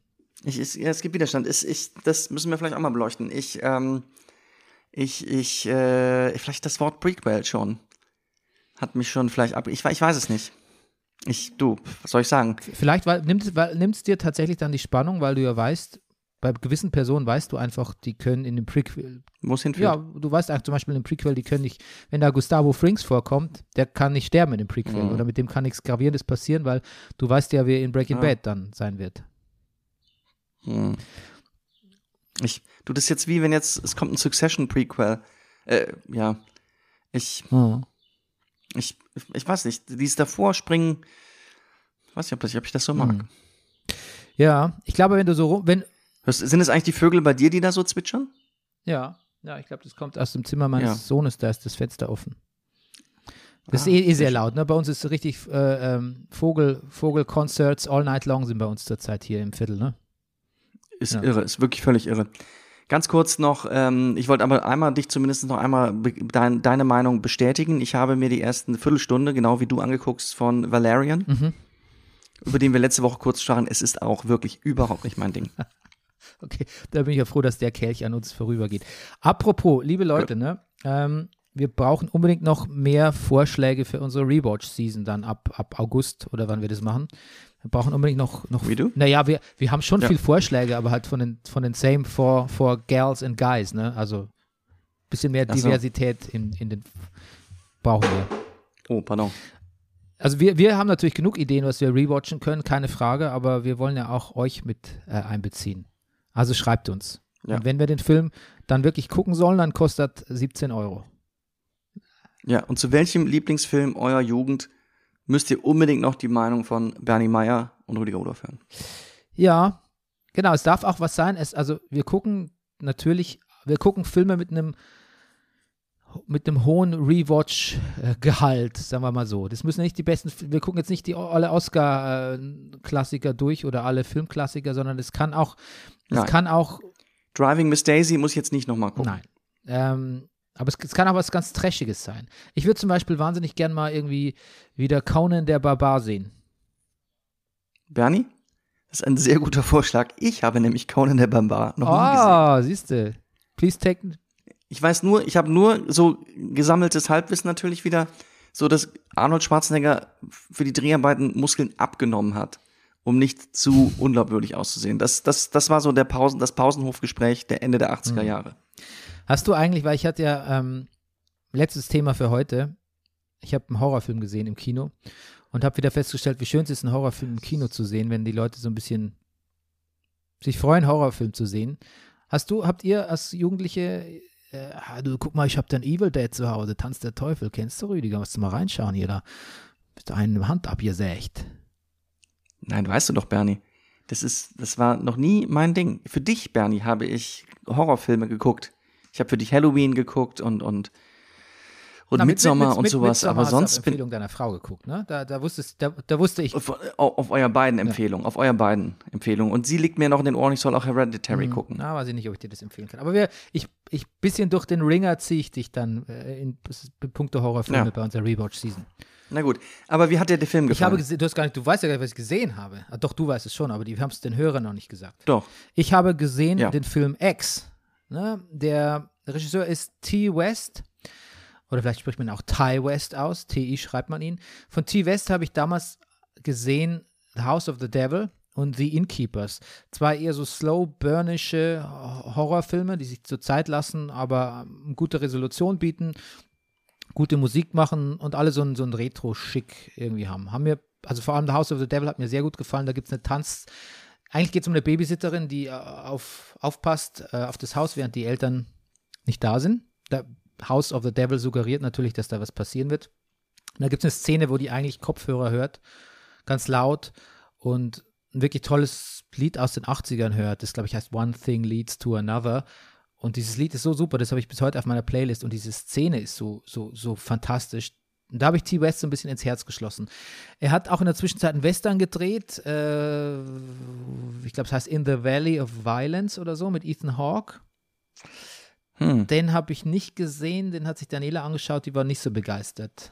Ich, ist, ja, es gibt Widerstand. Ist, ich, das müssen wir vielleicht auch mal beleuchten. Ich, ähm, ich, ich, äh, vielleicht das Wort Prequel schon. Hat mich schon vielleicht ab. Ich, ich weiß es nicht. Ich, du, was soll ich sagen? Vielleicht nimmt nimmt's dir tatsächlich dann die Spannung, weil du ja weißt, bei gewissen Personen weißt du einfach, die können in dem Prequel, Wo es hinführt? ja, du weißt einfach zum Beispiel in dem Prequel, die können nicht, wenn da Gustavo Frings vorkommt, der kann nicht sterben in dem Prequel Mhm. oder mit dem kann nichts Gravierendes passieren, weil du weißt ja, wer in Breaking Ja. Bad dann sein wird. Hm. Ich, du, das ist jetzt wie wenn jetzt, es kommt ein Succession-Prequel. Äh, ja. Ich, ich, ich weiß nicht, dieses davor springen, ich weiß nicht, ob, das, ob ich das so mag. Hm. Ja, ich glaube, wenn du so rum, wenn, Hörst- Sind es eigentlich die Vögel bei dir, die da so zwitschern? ja, ja, ich glaube, das kommt aus dem Zimmer meines Ja. Sohnes, da ist das Fenster offen. Das Ah, ist eh, eh sehr laut, ne? Bei uns ist so richtig äh, ähm, Vogel, Vogelconcerts all night long sind bei uns zurzeit hier im Viertel, ne? Ist Ja. irre, ist wirklich völlig irre. Ganz kurz noch, ähm, ich wollte aber einmal dich zumindest noch einmal dein, deine Meinung bestätigen. Ich habe mir die ersten Viertelstunde, genau wie du angeguckt, von Valerian, Mhm. über den wir letzte Woche kurz sprachen. Es ist auch wirklich überhaupt nicht mein Ding. Okay, da bin ich ja froh, dass der Kelch an uns vorübergeht. Apropos, liebe Leute, ne? Ähm, wir brauchen unbedingt noch mehr Vorschläge für unsere Rewatch-Season dann ab, ab August oder wann wir das machen. Wir brauchen unbedingt noch, noch Wie du? Naja, wir, wir haben schon Ja. viel Vorschläge, aber halt von den, von den same for, for Gals and Guys, ne? Also bisschen mehr so. Diversität in, in den brauchen wir. Oh, pardon. Also wir, wir haben natürlich genug Ideen, was wir rewatchen können, keine Frage, aber wir wollen ja auch euch mit äh, einbeziehen. Also schreibt uns. Ja. Und wenn wir den Film dann wirklich gucken sollen, dann kostet 17 Euro. Ja, und zu welchem Lieblingsfilm eurer Jugend müsst ihr unbedingt noch die Meinung von Bernie Meyer und Rüdiger Rudolph hören? Ja, genau, es darf auch was sein. Es, also wir gucken natürlich, wir gucken Filme mit einem mit einem hohen Rewatch-Gehalt, sagen wir mal so. Das müssen nicht die besten, wir gucken jetzt nicht die alle Oscar-Klassiker durch oder alle Filmklassiker, sondern es kann auch, es kann auch Driving Miss Daisy muss ich jetzt nicht nochmal gucken. Nein. Ähm, aber es, es kann auch was ganz Trashiges sein. Ich würde zum Beispiel wahnsinnig gern mal irgendwie wieder Conan der Barbar sehen. Bernie? Das ist ein sehr guter Vorschlag. Ich habe nämlich Conan der Barbar noch nie gesehen. Ah, siehst du. Please take. Ich weiß nur, ich habe nur so gesammeltes Halbwissen natürlich wieder, so dass Arnold Schwarzenegger für die Dreharbeiten Muskeln abgenommen hat, um nicht zu unglaubwürdig auszusehen. Das, das, das war so der Pausen, das Pausenhofgespräch der Ende der 80er Jahre. Hast du eigentlich, weil ich hatte ja ähm, letztes Thema für heute. Ich habe einen Horrorfilm gesehen im Kino und habe wieder festgestellt, wie schön es ist, einen Horrorfilm im Kino zu sehen, wenn die Leute so ein bisschen sich freuen, Horrorfilm zu sehen. Hast du, habt ihr als Jugendliche, äh, ah, du guck mal, ich habe einen Evil Dead zu Hause, Tanz der Teufel, kennst du Rüdiger? Musst du mal reinschauen hier da. Bist du eine Hand abgesägt. Nein, weißt du doch, Bernie. Das ist, das war noch nie mein Ding. Für dich, Bernie, habe ich Horrorfilme geguckt. Ich habe für dich Halloween geguckt und, und, und Na, Midsommar mit- und mit- sowas. Midsommar aber sonst bin Empfehlung deiner Frau geguckt, ne? Da, da, wusstest, da, da wusste ich, auf, auf euer beiden Empfehlungen, auf euer beiden Empfehlungen. Und sie liegt mir noch in den Ohren, ich soll auch Hereditary gucken. Na, weiß ich nicht, ob ich dir das empfehlen kann. Aber wir, ich, ich bisschen durch den Ringer ziehe ich dich dann äh, in puncto Horrorfilme Ja. bei unserer Rewatch-Season. Na gut, aber wie hat dir der Film Ich gefallen? habe gesehen, du hast gar nicht, du weißt ja gar nicht, was ich gesehen habe. Ah, doch, du weißt es schon, aber die haben es den Hörern noch nicht gesagt. Doch. Ich habe gesehen Ja. den Film X. Ne? Der Regisseur ist T. West. Oder vielleicht spricht man auch Ty West aus. T.I. schreibt man ihn. Von T. West habe ich damals gesehen The House of the Devil und The Innkeepers. Zwei eher so slow-burnische Horrorfilme, die sich zur Zeit lassen, aber ähm, gute Resolution bieten, gute Musik machen und alle so ein, so Retro-Schick irgendwie haben. Haben mir, also vor allem The House of the Devil hat mir sehr gut gefallen. Da gibt es eine Tanz, eigentlich geht es um eine Babysitterin, die äh, auf, aufpasst äh, auf das Haus, während die Eltern nicht da sind. Der House of the Devil suggeriert natürlich, dass da was passieren wird. Und da gibt es eine Szene, wo die eigentlich Kopfhörer hört, ganz laut und ein wirklich tolles Lied aus den 80ern hört. Das, glaube ich, heißt One Thing Leads to Another. Und dieses Lied ist so super, das habe ich bis heute auf meiner Playlist und diese Szene ist so, so, so fantastisch. Und da habe ich T. West so ein bisschen ins Herz geschlossen. Er hat auch in der Zwischenzeit einen Western gedreht. Äh, ich glaube, es heißt In the Valley of Violence oder so mit Ethan Hawke. Hm. Den habe ich nicht gesehen, den hat sich Daniela angeschaut, die war nicht so begeistert.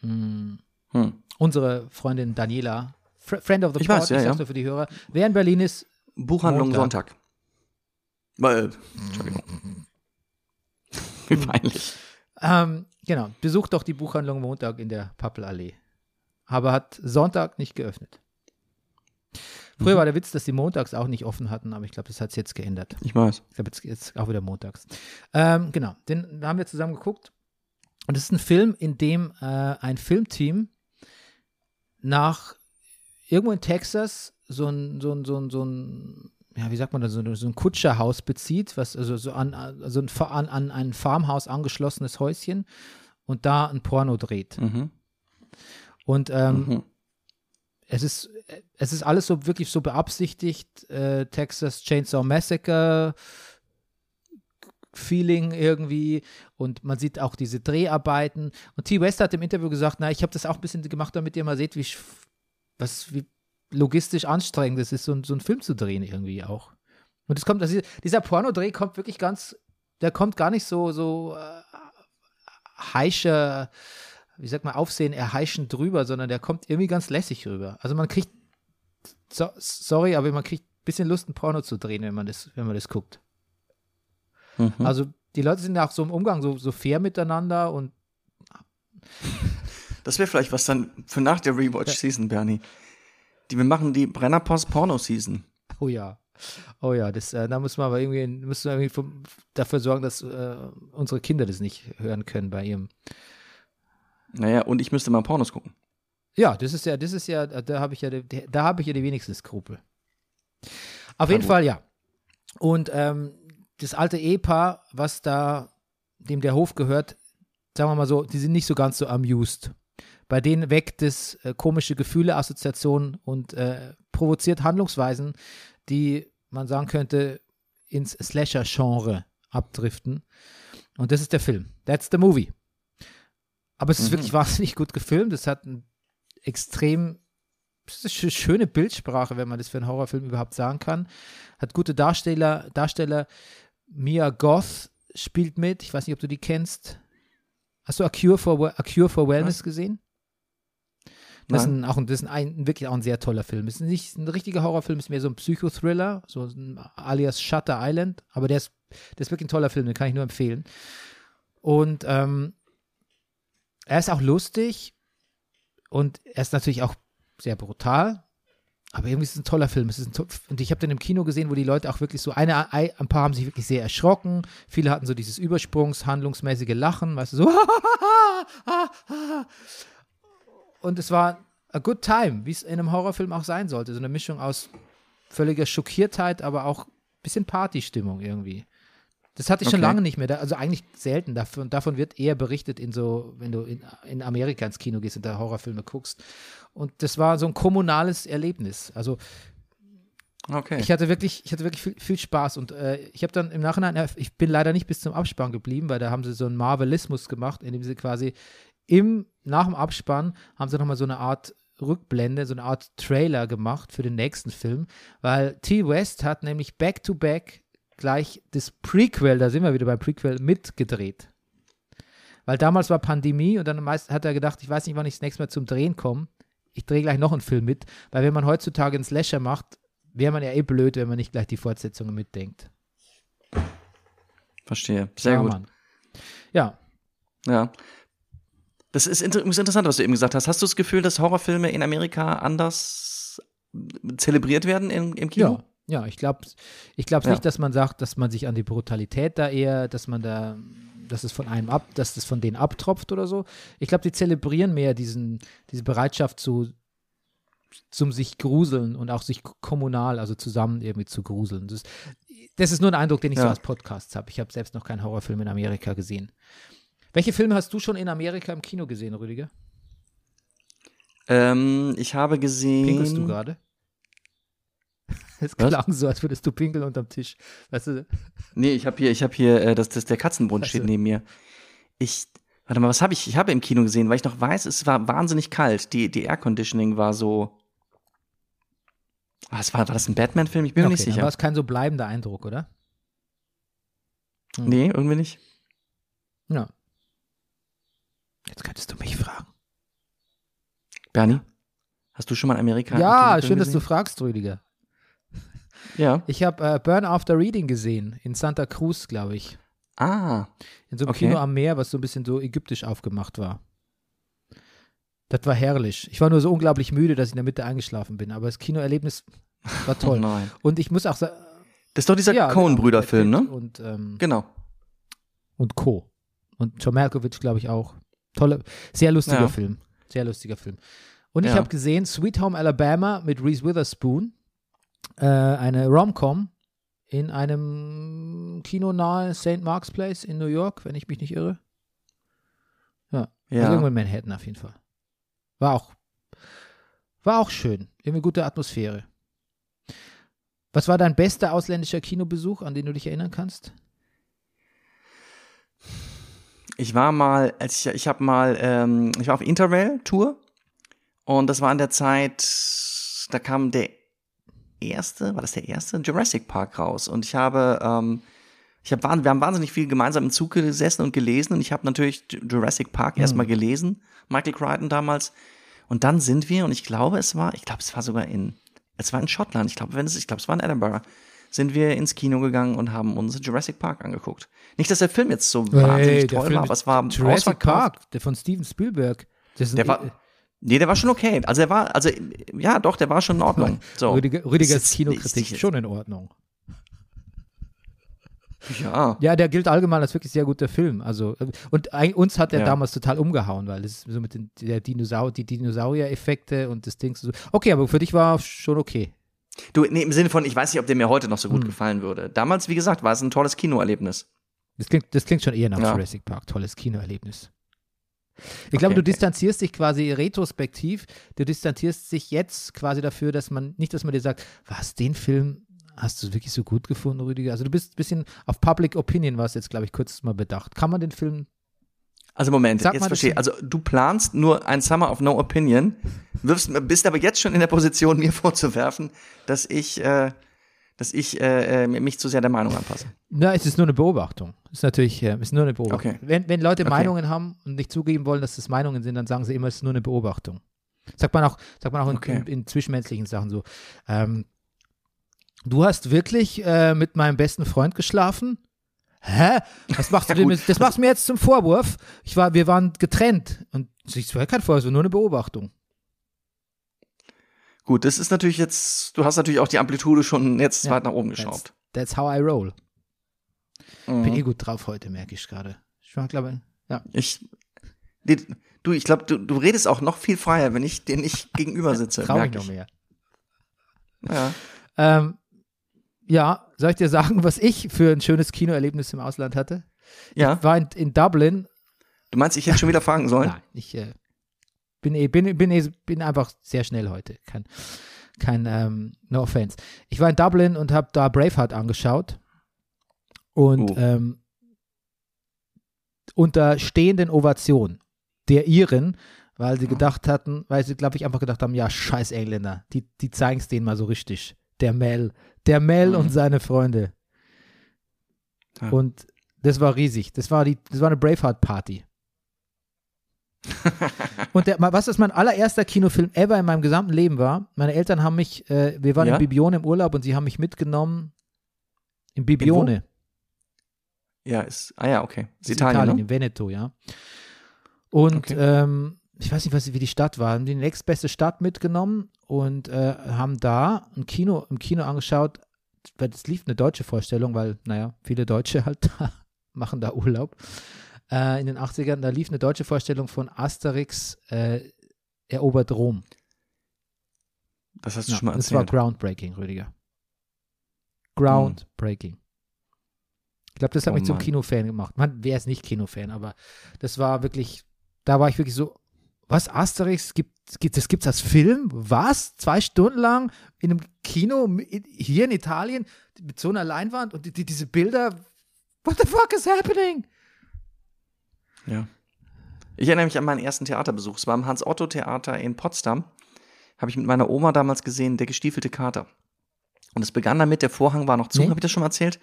Hm. Hm. Unsere Freundin Daniela, Fr Friend of the Ich Pod, weiß, ja, ich ja. nur für die Hörer, wer in Berlin ist, Buchhandlung Montag. Sonntag. Äh, Entschuldigung. Wie peinlich. ähm, genau, besucht doch die Buchhandlung Montag in der Pappelallee. Aber hat Sonntag nicht geöffnet. Früher Mhm. war der Witz, dass die montags auch nicht offen hatten, aber ich glaube, das hat es jetzt geändert. Ich weiß. Ich glaube, jetzt, jetzt auch wieder montags. Ähm, genau, den haben wir zusammen geguckt. Und es ist ein Film, in dem äh, ein Filmteam nach irgendwo in Texas so ein, so ein, so ein, so ein ja, wie sagt man das, so, ein- so ein Kutscherhaus bezieht, was also so an, also ein, an, an ein Farmhaus angeschlossenes Häuschen und da ein Porno dreht. Mhm. Und ähm, Mhm. es ist, es ist alles so wirklich so beabsichtigt, äh, Texas Chainsaw Massacre Feeling irgendwie und man sieht auch diese Dreharbeiten und T. West hat im Interview gesagt, na, ich habe das auch ein bisschen gemacht, damit ihr mal seht, wie, was, wie logistisch anstrengend es ist, so, ein- so einen Film zu drehen irgendwie auch. Und es kommt, also dieser Pornodreh kommt wirklich ganz, der kommt gar nicht so, so äh, heischer, wie sagt man, Aufsehen erheischend drüber, sondern der kommt irgendwie ganz lässig rüber. Also man kriegt, so, sorry, aber man kriegt ein bisschen Lust, ein Porno zu drehen, wenn man das, wenn man das guckt. Mhm. Also die Leute sind ja auch so im Umgang so, so fair miteinander und Das wäre vielleicht was dann für nach der Rewatch-Season, Bernie. Die, wir machen die Brennerpost Porno-Season. oh ja. Oh ja, das, äh, da muss man aber irgendwie, müssen wir irgendwie vom, dafür sorgen, dass äh, unsere Kinder das nicht hören können bei ihrem. Naja, und ich müsste mal Pornos gucken. Ja, das ist ja, das ist ja, da habe ich ja, die- da habe ich ja die wenigsten Skrupel. Auf Na jeden gut. Fall, ja. Und ähm, das alte Ehepaar, was da, dem der Hof gehört, sagen wir mal so, die sind nicht so ganz so amused. Bei denen weckt es äh, komische Gefühle, Assoziationen und äh, provoziert Handlungsweisen, die man sagen könnte, ins Slasher-Genre abdriften. Und das ist der Film. That's the movie. Aber es ist Mhm. wirklich wahnsinnig gut gefilmt. Es hat ein extrem es ist eine schöne Bildsprache, wenn man das für einen Horrorfilm überhaupt sagen kann. Hat gute Darsteller, Darsteller. Mia Goth spielt mit. Ich weiß nicht, ob du die kennst. Hast du A Cure for, A Cure for Wellness gesehen? Das ist, ein, auch ein, das ist ein, wirklich auch ein sehr toller Film. Es ist nicht ein richtiger Horrorfilm, es ist mehr so ein Psychothriller, so ein alias Shutter Island. Aber der ist, der ist wirklich ein toller Film, den kann ich nur empfehlen. Und ähm, er ist auch lustig und er ist natürlich auch sehr brutal. Aber irgendwie ist es ein toller Film. Es ist ein to und ich habe den im Kino gesehen, wo die Leute auch wirklich so, eine, ein ein paar haben sich wirklich sehr erschrocken. Viele hatten so dieses Übersprungs-, handlungsmäßige Lachen, weißt du, so. Und es war a good time, wie es in einem Horrorfilm auch sein sollte. So eine Mischung aus völliger Schockiertheit, aber auch ein bisschen Partystimmung irgendwie. Das hatte ich schon Okay. lange nicht mehr. Da, also eigentlich selten. Davon, davon wird eher berichtet in so, wenn du in, in Amerika ins Kino gehst und da Horrorfilme guckst. Und das war so ein kommunales Erlebnis. Also Okay. ich hatte wirklich, ich hatte wirklich viel, viel Spaß und äh, ich habe dann im Nachhinein, ich bin leider nicht bis zum Abspann geblieben, weil da haben sie so einen Marvelismus gemacht, indem sie quasi im, nach dem Abspann haben sie nochmal so eine Art Rückblende, so eine Art Trailer gemacht für den nächsten Film, weil T. West hat nämlich back-to-back gleich das Prequel, da sind wir wieder beim Prequel, mitgedreht. Weil damals war Pandemie und dann meist hat er gedacht, ich weiß nicht, wann ich das nächste Mal zum Drehen komme. Ich drehe gleich noch einen Film mit, weil wenn man heutzutage einen Slasher macht, wäre man ja eh blöd, wenn man nicht gleich die Fortsetzungen mitdenkt. Verstehe. Sehr ja, gut. Mann. Ja, Ja. Das ist inter interessant, was du eben gesagt hast. Hast du das Gefühl, dass Horrorfilme in Amerika anders zelebriert werden im, im Kino? ja, ja, ich glaube ich glaub's Ja. nicht, dass man sagt, dass man sich an die Brutalität da eher, dass man da, dass es von einem ab, dass das von denen abtropft oder so. Ich glaube, die zelebrieren mehr diesen, diese Bereitschaft zu zum sich gruseln und auch sich kommunal, also zusammen irgendwie zu gruseln. Das, das ist nur ein Eindruck, den ich so Ja. aus Podcasts habe. Ich habe selbst noch keinen Horrorfilm in Amerika gesehen. Welche Filme hast du schon in Amerika im Kino gesehen, Rüdiger? Ähm, ich habe gesehen. Pinkelst du gerade? Es Was? klang so, als würdest du pinkeln unterm Tisch. Weißt du? Nee, ich habe hier, ich habe hier, äh, das, das, der Katzenbund Ach steht so. neben mir. Ich, warte mal, was habe ich? Ich habe im Kino gesehen, weil ich noch weiß, es war wahnsinnig kalt. Die, die Air Conditioning war so. Was war, war das ein Batman-Film? Ich bin mir okay, nicht dann sicher. war es kein so bleibender Eindruck, oder? Nee, irgendwie nicht. Ja. Jetzt könntest du mich fragen. Bernie, hast du schon mal Amerika? Ja, schön, dass du fragst, Rüdiger. Ja. Ich habe äh, Burn After Reading gesehen in Santa Cruz, glaube ich. Ah, In so einem Okay. Kino am Meer, was so ein bisschen so ägyptisch aufgemacht war. Das war herrlich. Ich war nur so unglaublich müde, dass ich in der Mitte eingeschlafen bin. Aber das Kinoerlebnis war oh toll. nein. Und ich muss auch sagen. Das ist doch dieser ja, Coen-Brüder-Film, genau, ne? Und, ähm, Genau. und Co. Und John Malkovich, glaube ich, auch. Tolle, sehr lustiger Ja. Film. Sehr lustiger Film. Und ich Ja. habe gesehen Sweet Home Alabama mit Reese Witherspoon. Äh, eine Rom-Com in einem Kino nahe St. Mark's Place in New York, wenn ich mich nicht irre. Ja. Also Ja. irgendwo in Manhattan auf jeden Fall. War auch, war auch schön. Irgendwie gute Atmosphäre. Was war dein bester ausländischer Kinobesuch, an den du dich erinnern kannst? Ich war mal, als ich, ich habe mal, ähm, ich war auf Interrail-Tour und das war in der Zeit, da kam der erste, war das der erste? Jurassic Park raus und ich habe, ähm, ich hab, wir haben wahnsinnig viel gemeinsam im Zug gesessen und gelesen und ich habe natürlich Jurassic Park erstmal gelesen, Michael Crichton damals und dann sind wir und ich glaube, es war, ich glaube, es war sogar in, es war in Schottland, ich glaube, wenn es, ich glaube, es war in Edinburgh, sind wir ins Kino gegangen und haben uns Jurassic Park angeguckt. Nicht, dass der Film jetzt so wahnsinnig der toll Film war, aber es war Jurassic. Park, der von Steven Spielberg. Das Der ein- war, nee, der war schon okay. Also er war, also ja, doch, der war schon in Ordnung. So. Rüdiger, Rüdigers Kinokritik ist- schon in Ordnung. Ja. Ja, der gilt allgemein als wirklich sehr guter Film. Also und eig- uns hat der Ja. damals total umgehauen, weil es so mit den der Dinosaur, die Dinosaurier-Effekte und das Ding so. Okay, aber für dich war schon okay. Du, nee, im Sinne von, ich weiß nicht, ob der mir heute noch so gut Hm. gefallen würde. Damals, wie gesagt, war es ein tolles Kinoerlebnis. Das klingt, das klingt schon eher nach Ja. Jurassic Park. Tolles Kinoerlebnis. Ich glaube, Okay. du distanzierst dich quasi retrospektiv. Du distanzierst dich jetzt quasi dafür, dass man nicht, dass man dir sagt, was, den Film hast du wirklich so gut gefunden, Rüdiger? Also du bist ein bisschen auf Public Opinion, was jetzt, glaube ich, kurz mal bedacht. Kann man den Film Also Moment, Sag jetzt verstehe. Also du planst nur ein Summer of No Opinion, wirfst, bist aber jetzt schon in der Position, mir vorzuwerfen, dass ich, äh, dass ich äh, äh, mich zu sehr der Meinung anpasse. Na, es ist nur eine Beobachtung. Es ist natürlich, äh, ist nur eine Beobachtung. Okay. Wenn, wenn Leute Okay. Meinungen haben und nicht zugeben wollen, dass das Meinungen sind, dann sagen sie immer, es ist nur eine Beobachtung. Sagt man auch, sagt man auch in, Okay. in, in zwischenmenschlichen Sachen so. Ähm, du hast wirklich äh, mit meinem besten Freund geschlafen? Hä? Was machst du denn? Mit, das machst du mir jetzt zum Vorwurf. Ich war, wir waren getrennt. Und es war kein Vorwurf, nur eine Beobachtung. Gut, das ist natürlich jetzt, du hast natürlich auch die Amplitude schon jetzt Ja, weit nach oben That's, geschraubt. that's how I roll. Mhm. Bin eh gut drauf heute, merke ich gerade. Ich war, glaube ja. Ich, du, ich glaube, du, du redest auch noch viel freier, wenn ich dir nicht gegenüber sitze. Trau merk noch mehr. Ja. Ähm, ja, soll ich dir sagen, was ich für ein schönes Kinoerlebnis im Ausland hatte? ja, Ich war in, in Dublin. du meinst, ich hätte schon wieder fragen sollen? Nein, ich äh, bin, eh, bin, bin, eh, bin einfach sehr schnell heute. Kein, kein ähm, no offense. Ich war in Dublin und habe da Braveheart angeschaut. Und Oh. ähm, unter stehenden Ovation der Iren, weil sie gedacht hatten, weil sie, glaube ich, einfach gedacht haben, ja, scheiß Engländer, die, die zeigen es denen mal so richtig. Der Mel, der Mel Mhm. und seine Freunde. Ja. Und das war riesig. Das war, die, das war eine Braveheart-Party. und der, was das mein allererster Kinofilm ever in meinem gesamten Leben war, meine Eltern haben mich, äh, wir waren Ja? in Bibione im Urlaub und sie haben mich mitgenommen in Bibione. Ja, ist, ah ja, okay. Ist ist Italien, ne? in Veneto, ja. Und Okay. ähm, ich weiß nicht, was, wie die Stadt war. Haben die nächstbeste Stadt mitgenommen und äh, haben da ein Kino, im Kino angeschaut, weil es lief eine deutsche Vorstellung, weil, naja, viele Deutsche halt da machen da Urlaub. Äh, in den 80ern, da lief eine deutsche Vorstellung von Asterix äh, erobert Rom. Das hast du Ja, schon mal das war erzählt. groundbreaking, Rüdiger. Groundbreaking. Ich glaube, das hat Oh mich zum. Kinofan gemacht. Man, wer ist nicht Kinofan, aber das war wirklich, da war ich wirklich so, was, Asterix, gibt, gibt, das gibt's als Film? Was? Zwei Stunden lang in einem Kino in- hier in Italien mit so einer Leinwand und die, die, diese Bilder, what the fuck is happening? Ja. Ich erinnere mich an meinen ersten Theaterbesuch. Es war im Hans-Otto-Theater in Potsdam. Habe ich mit meiner Oma damals gesehen, der gestiefelte Kater. Und es begann damit, der Vorhang war noch zu, Nee. habe ich das schon mal erzählt,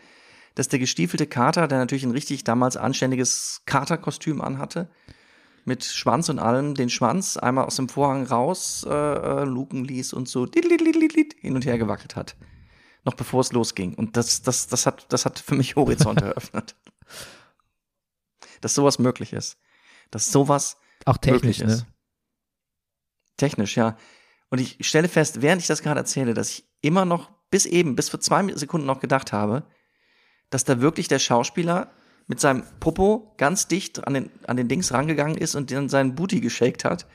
dass der gestiefelte Kater, der natürlich ein richtig damals anständiges Katerkostüm anhatte, mit Schwanz und allem, den Schwanz einmal aus dem Vorhang raus äh, äh, luken ließ und so hin und her gewackelt hat. Noch bevor es losging. Und das, das, das, hat, das hat für mich Horizont eröffnet. Dass sowas möglich ist. Dass sowas Auch technisch, möglich ist. ne? Technisch, ja. Und ich stelle fest, während ich das gerade erzähle, dass ich immer noch bis eben, bis vor zwei Sekunden noch gedacht habe, dass da wirklich der Schauspieler mit seinem Popo ganz dicht an den, an den Dings rangegangen ist und dann seinen Booty geshakt hat.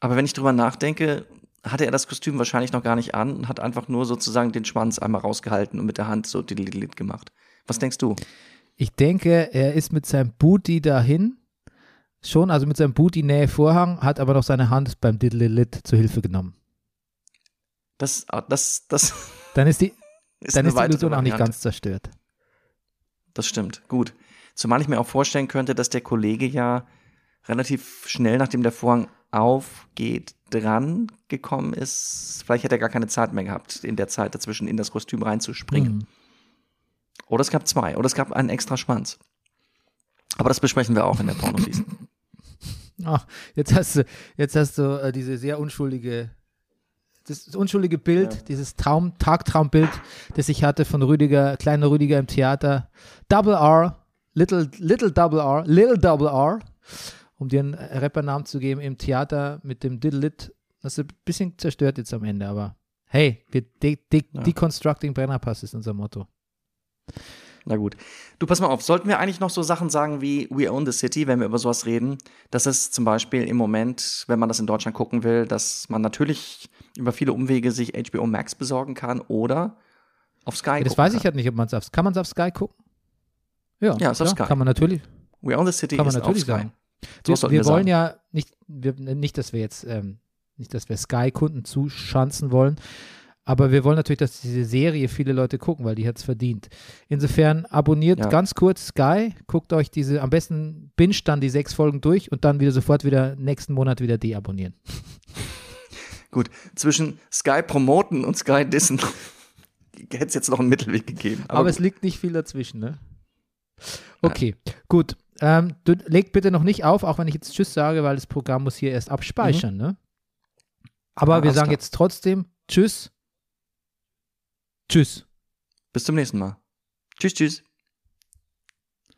Aber wenn ich drüber nachdenke, hatte er das Kostüm wahrscheinlich noch gar nicht an und hat einfach nur sozusagen den Schwanz einmal rausgehalten und mit der Hand so diddlididd gemacht. Was denkst du? Ich denke, er ist mit seinem Booty dahin, schon, also mit seinem Booty Nähe Vorhang, hat aber noch seine Hand beim Diddle-Lit zur Hilfe genommen. Das, das, das Dann ist die, ist dann ist die Illusion auch nicht ganz zerstört. Das stimmt, gut. Zumal ich mir auch vorstellen könnte, dass der Kollege ja relativ schnell, nachdem der Vorhang aufgeht, dran gekommen ist. Vielleicht hätte er gar keine Zeit mehr gehabt, in der Zeit dazwischen in das Kostüm reinzuspringen. Mhm. Oder es gab zwei. Oder es gab einen extra Schwanz. Aber das besprechen wir auch in der Pornofliese. Ach, jetzt hast du, jetzt hast du äh, diese sehr unschuldige, das unschuldige Bild, dieses Traum, Tagtraumbild, das ich hatte von Rüdiger, kleiner Rüdiger im Theater. Double R, Little, Little Double R, Little Double R, um dir einen Rappernamen zu geben, im Theater mit dem Diddle Lit. Das ist ein bisschen zerstört jetzt am Ende, aber hey, wir de de Ja. deconstructing Brennerpass ist unser Motto. Na gut. Du, pass mal auf. Sollten wir eigentlich noch so Sachen sagen wie We Own the City, wenn wir über sowas reden? Das ist zum Beispiel im Moment, wenn man das in Deutschland gucken will, dass man natürlich über viele Umwege sich HBO Max besorgen kann oder auf Sky Ja, das weiß ich kann. halt nicht, ob man es auf, kann man es auf Sky gucken? Ja, Ja, ist auf Sky. kann man natürlich. We Own the City Kann man natürlich sagen. So Wir, wir wollen sagen. ja nicht, wir, nicht, dass wir jetzt, ähm, nicht, dass wir Sky-Kunden zuschanzen wollen, aber wir wollen natürlich, dass diese Serie viele Leute gucken, weil die hat es verdient. Insofern abonniert Ja. ganz kurz Sky, guckt euch diese, am besten binge dann die sechs Folgen durch und dann wieder sofort wieder nächsten Monat wieder deabonnieren. Gut, zwischen Sky promoten und Sky dissen hätte es jetzt noch einen Mittelweg gegeben. Aber, es liegt nicht viel dazwischen, ne? Okay, gut. Ähm, du leg bitte noch nicht auf, auch wenn ich jetzt Tschüss sage, weil das Programm muss hier erst abspeichern, ne? Aber Ja, wir sagen klar. jetzt trotzdem Tschüss. Tschüss. bis zum nächsten Mal. Tschüss, tschüss.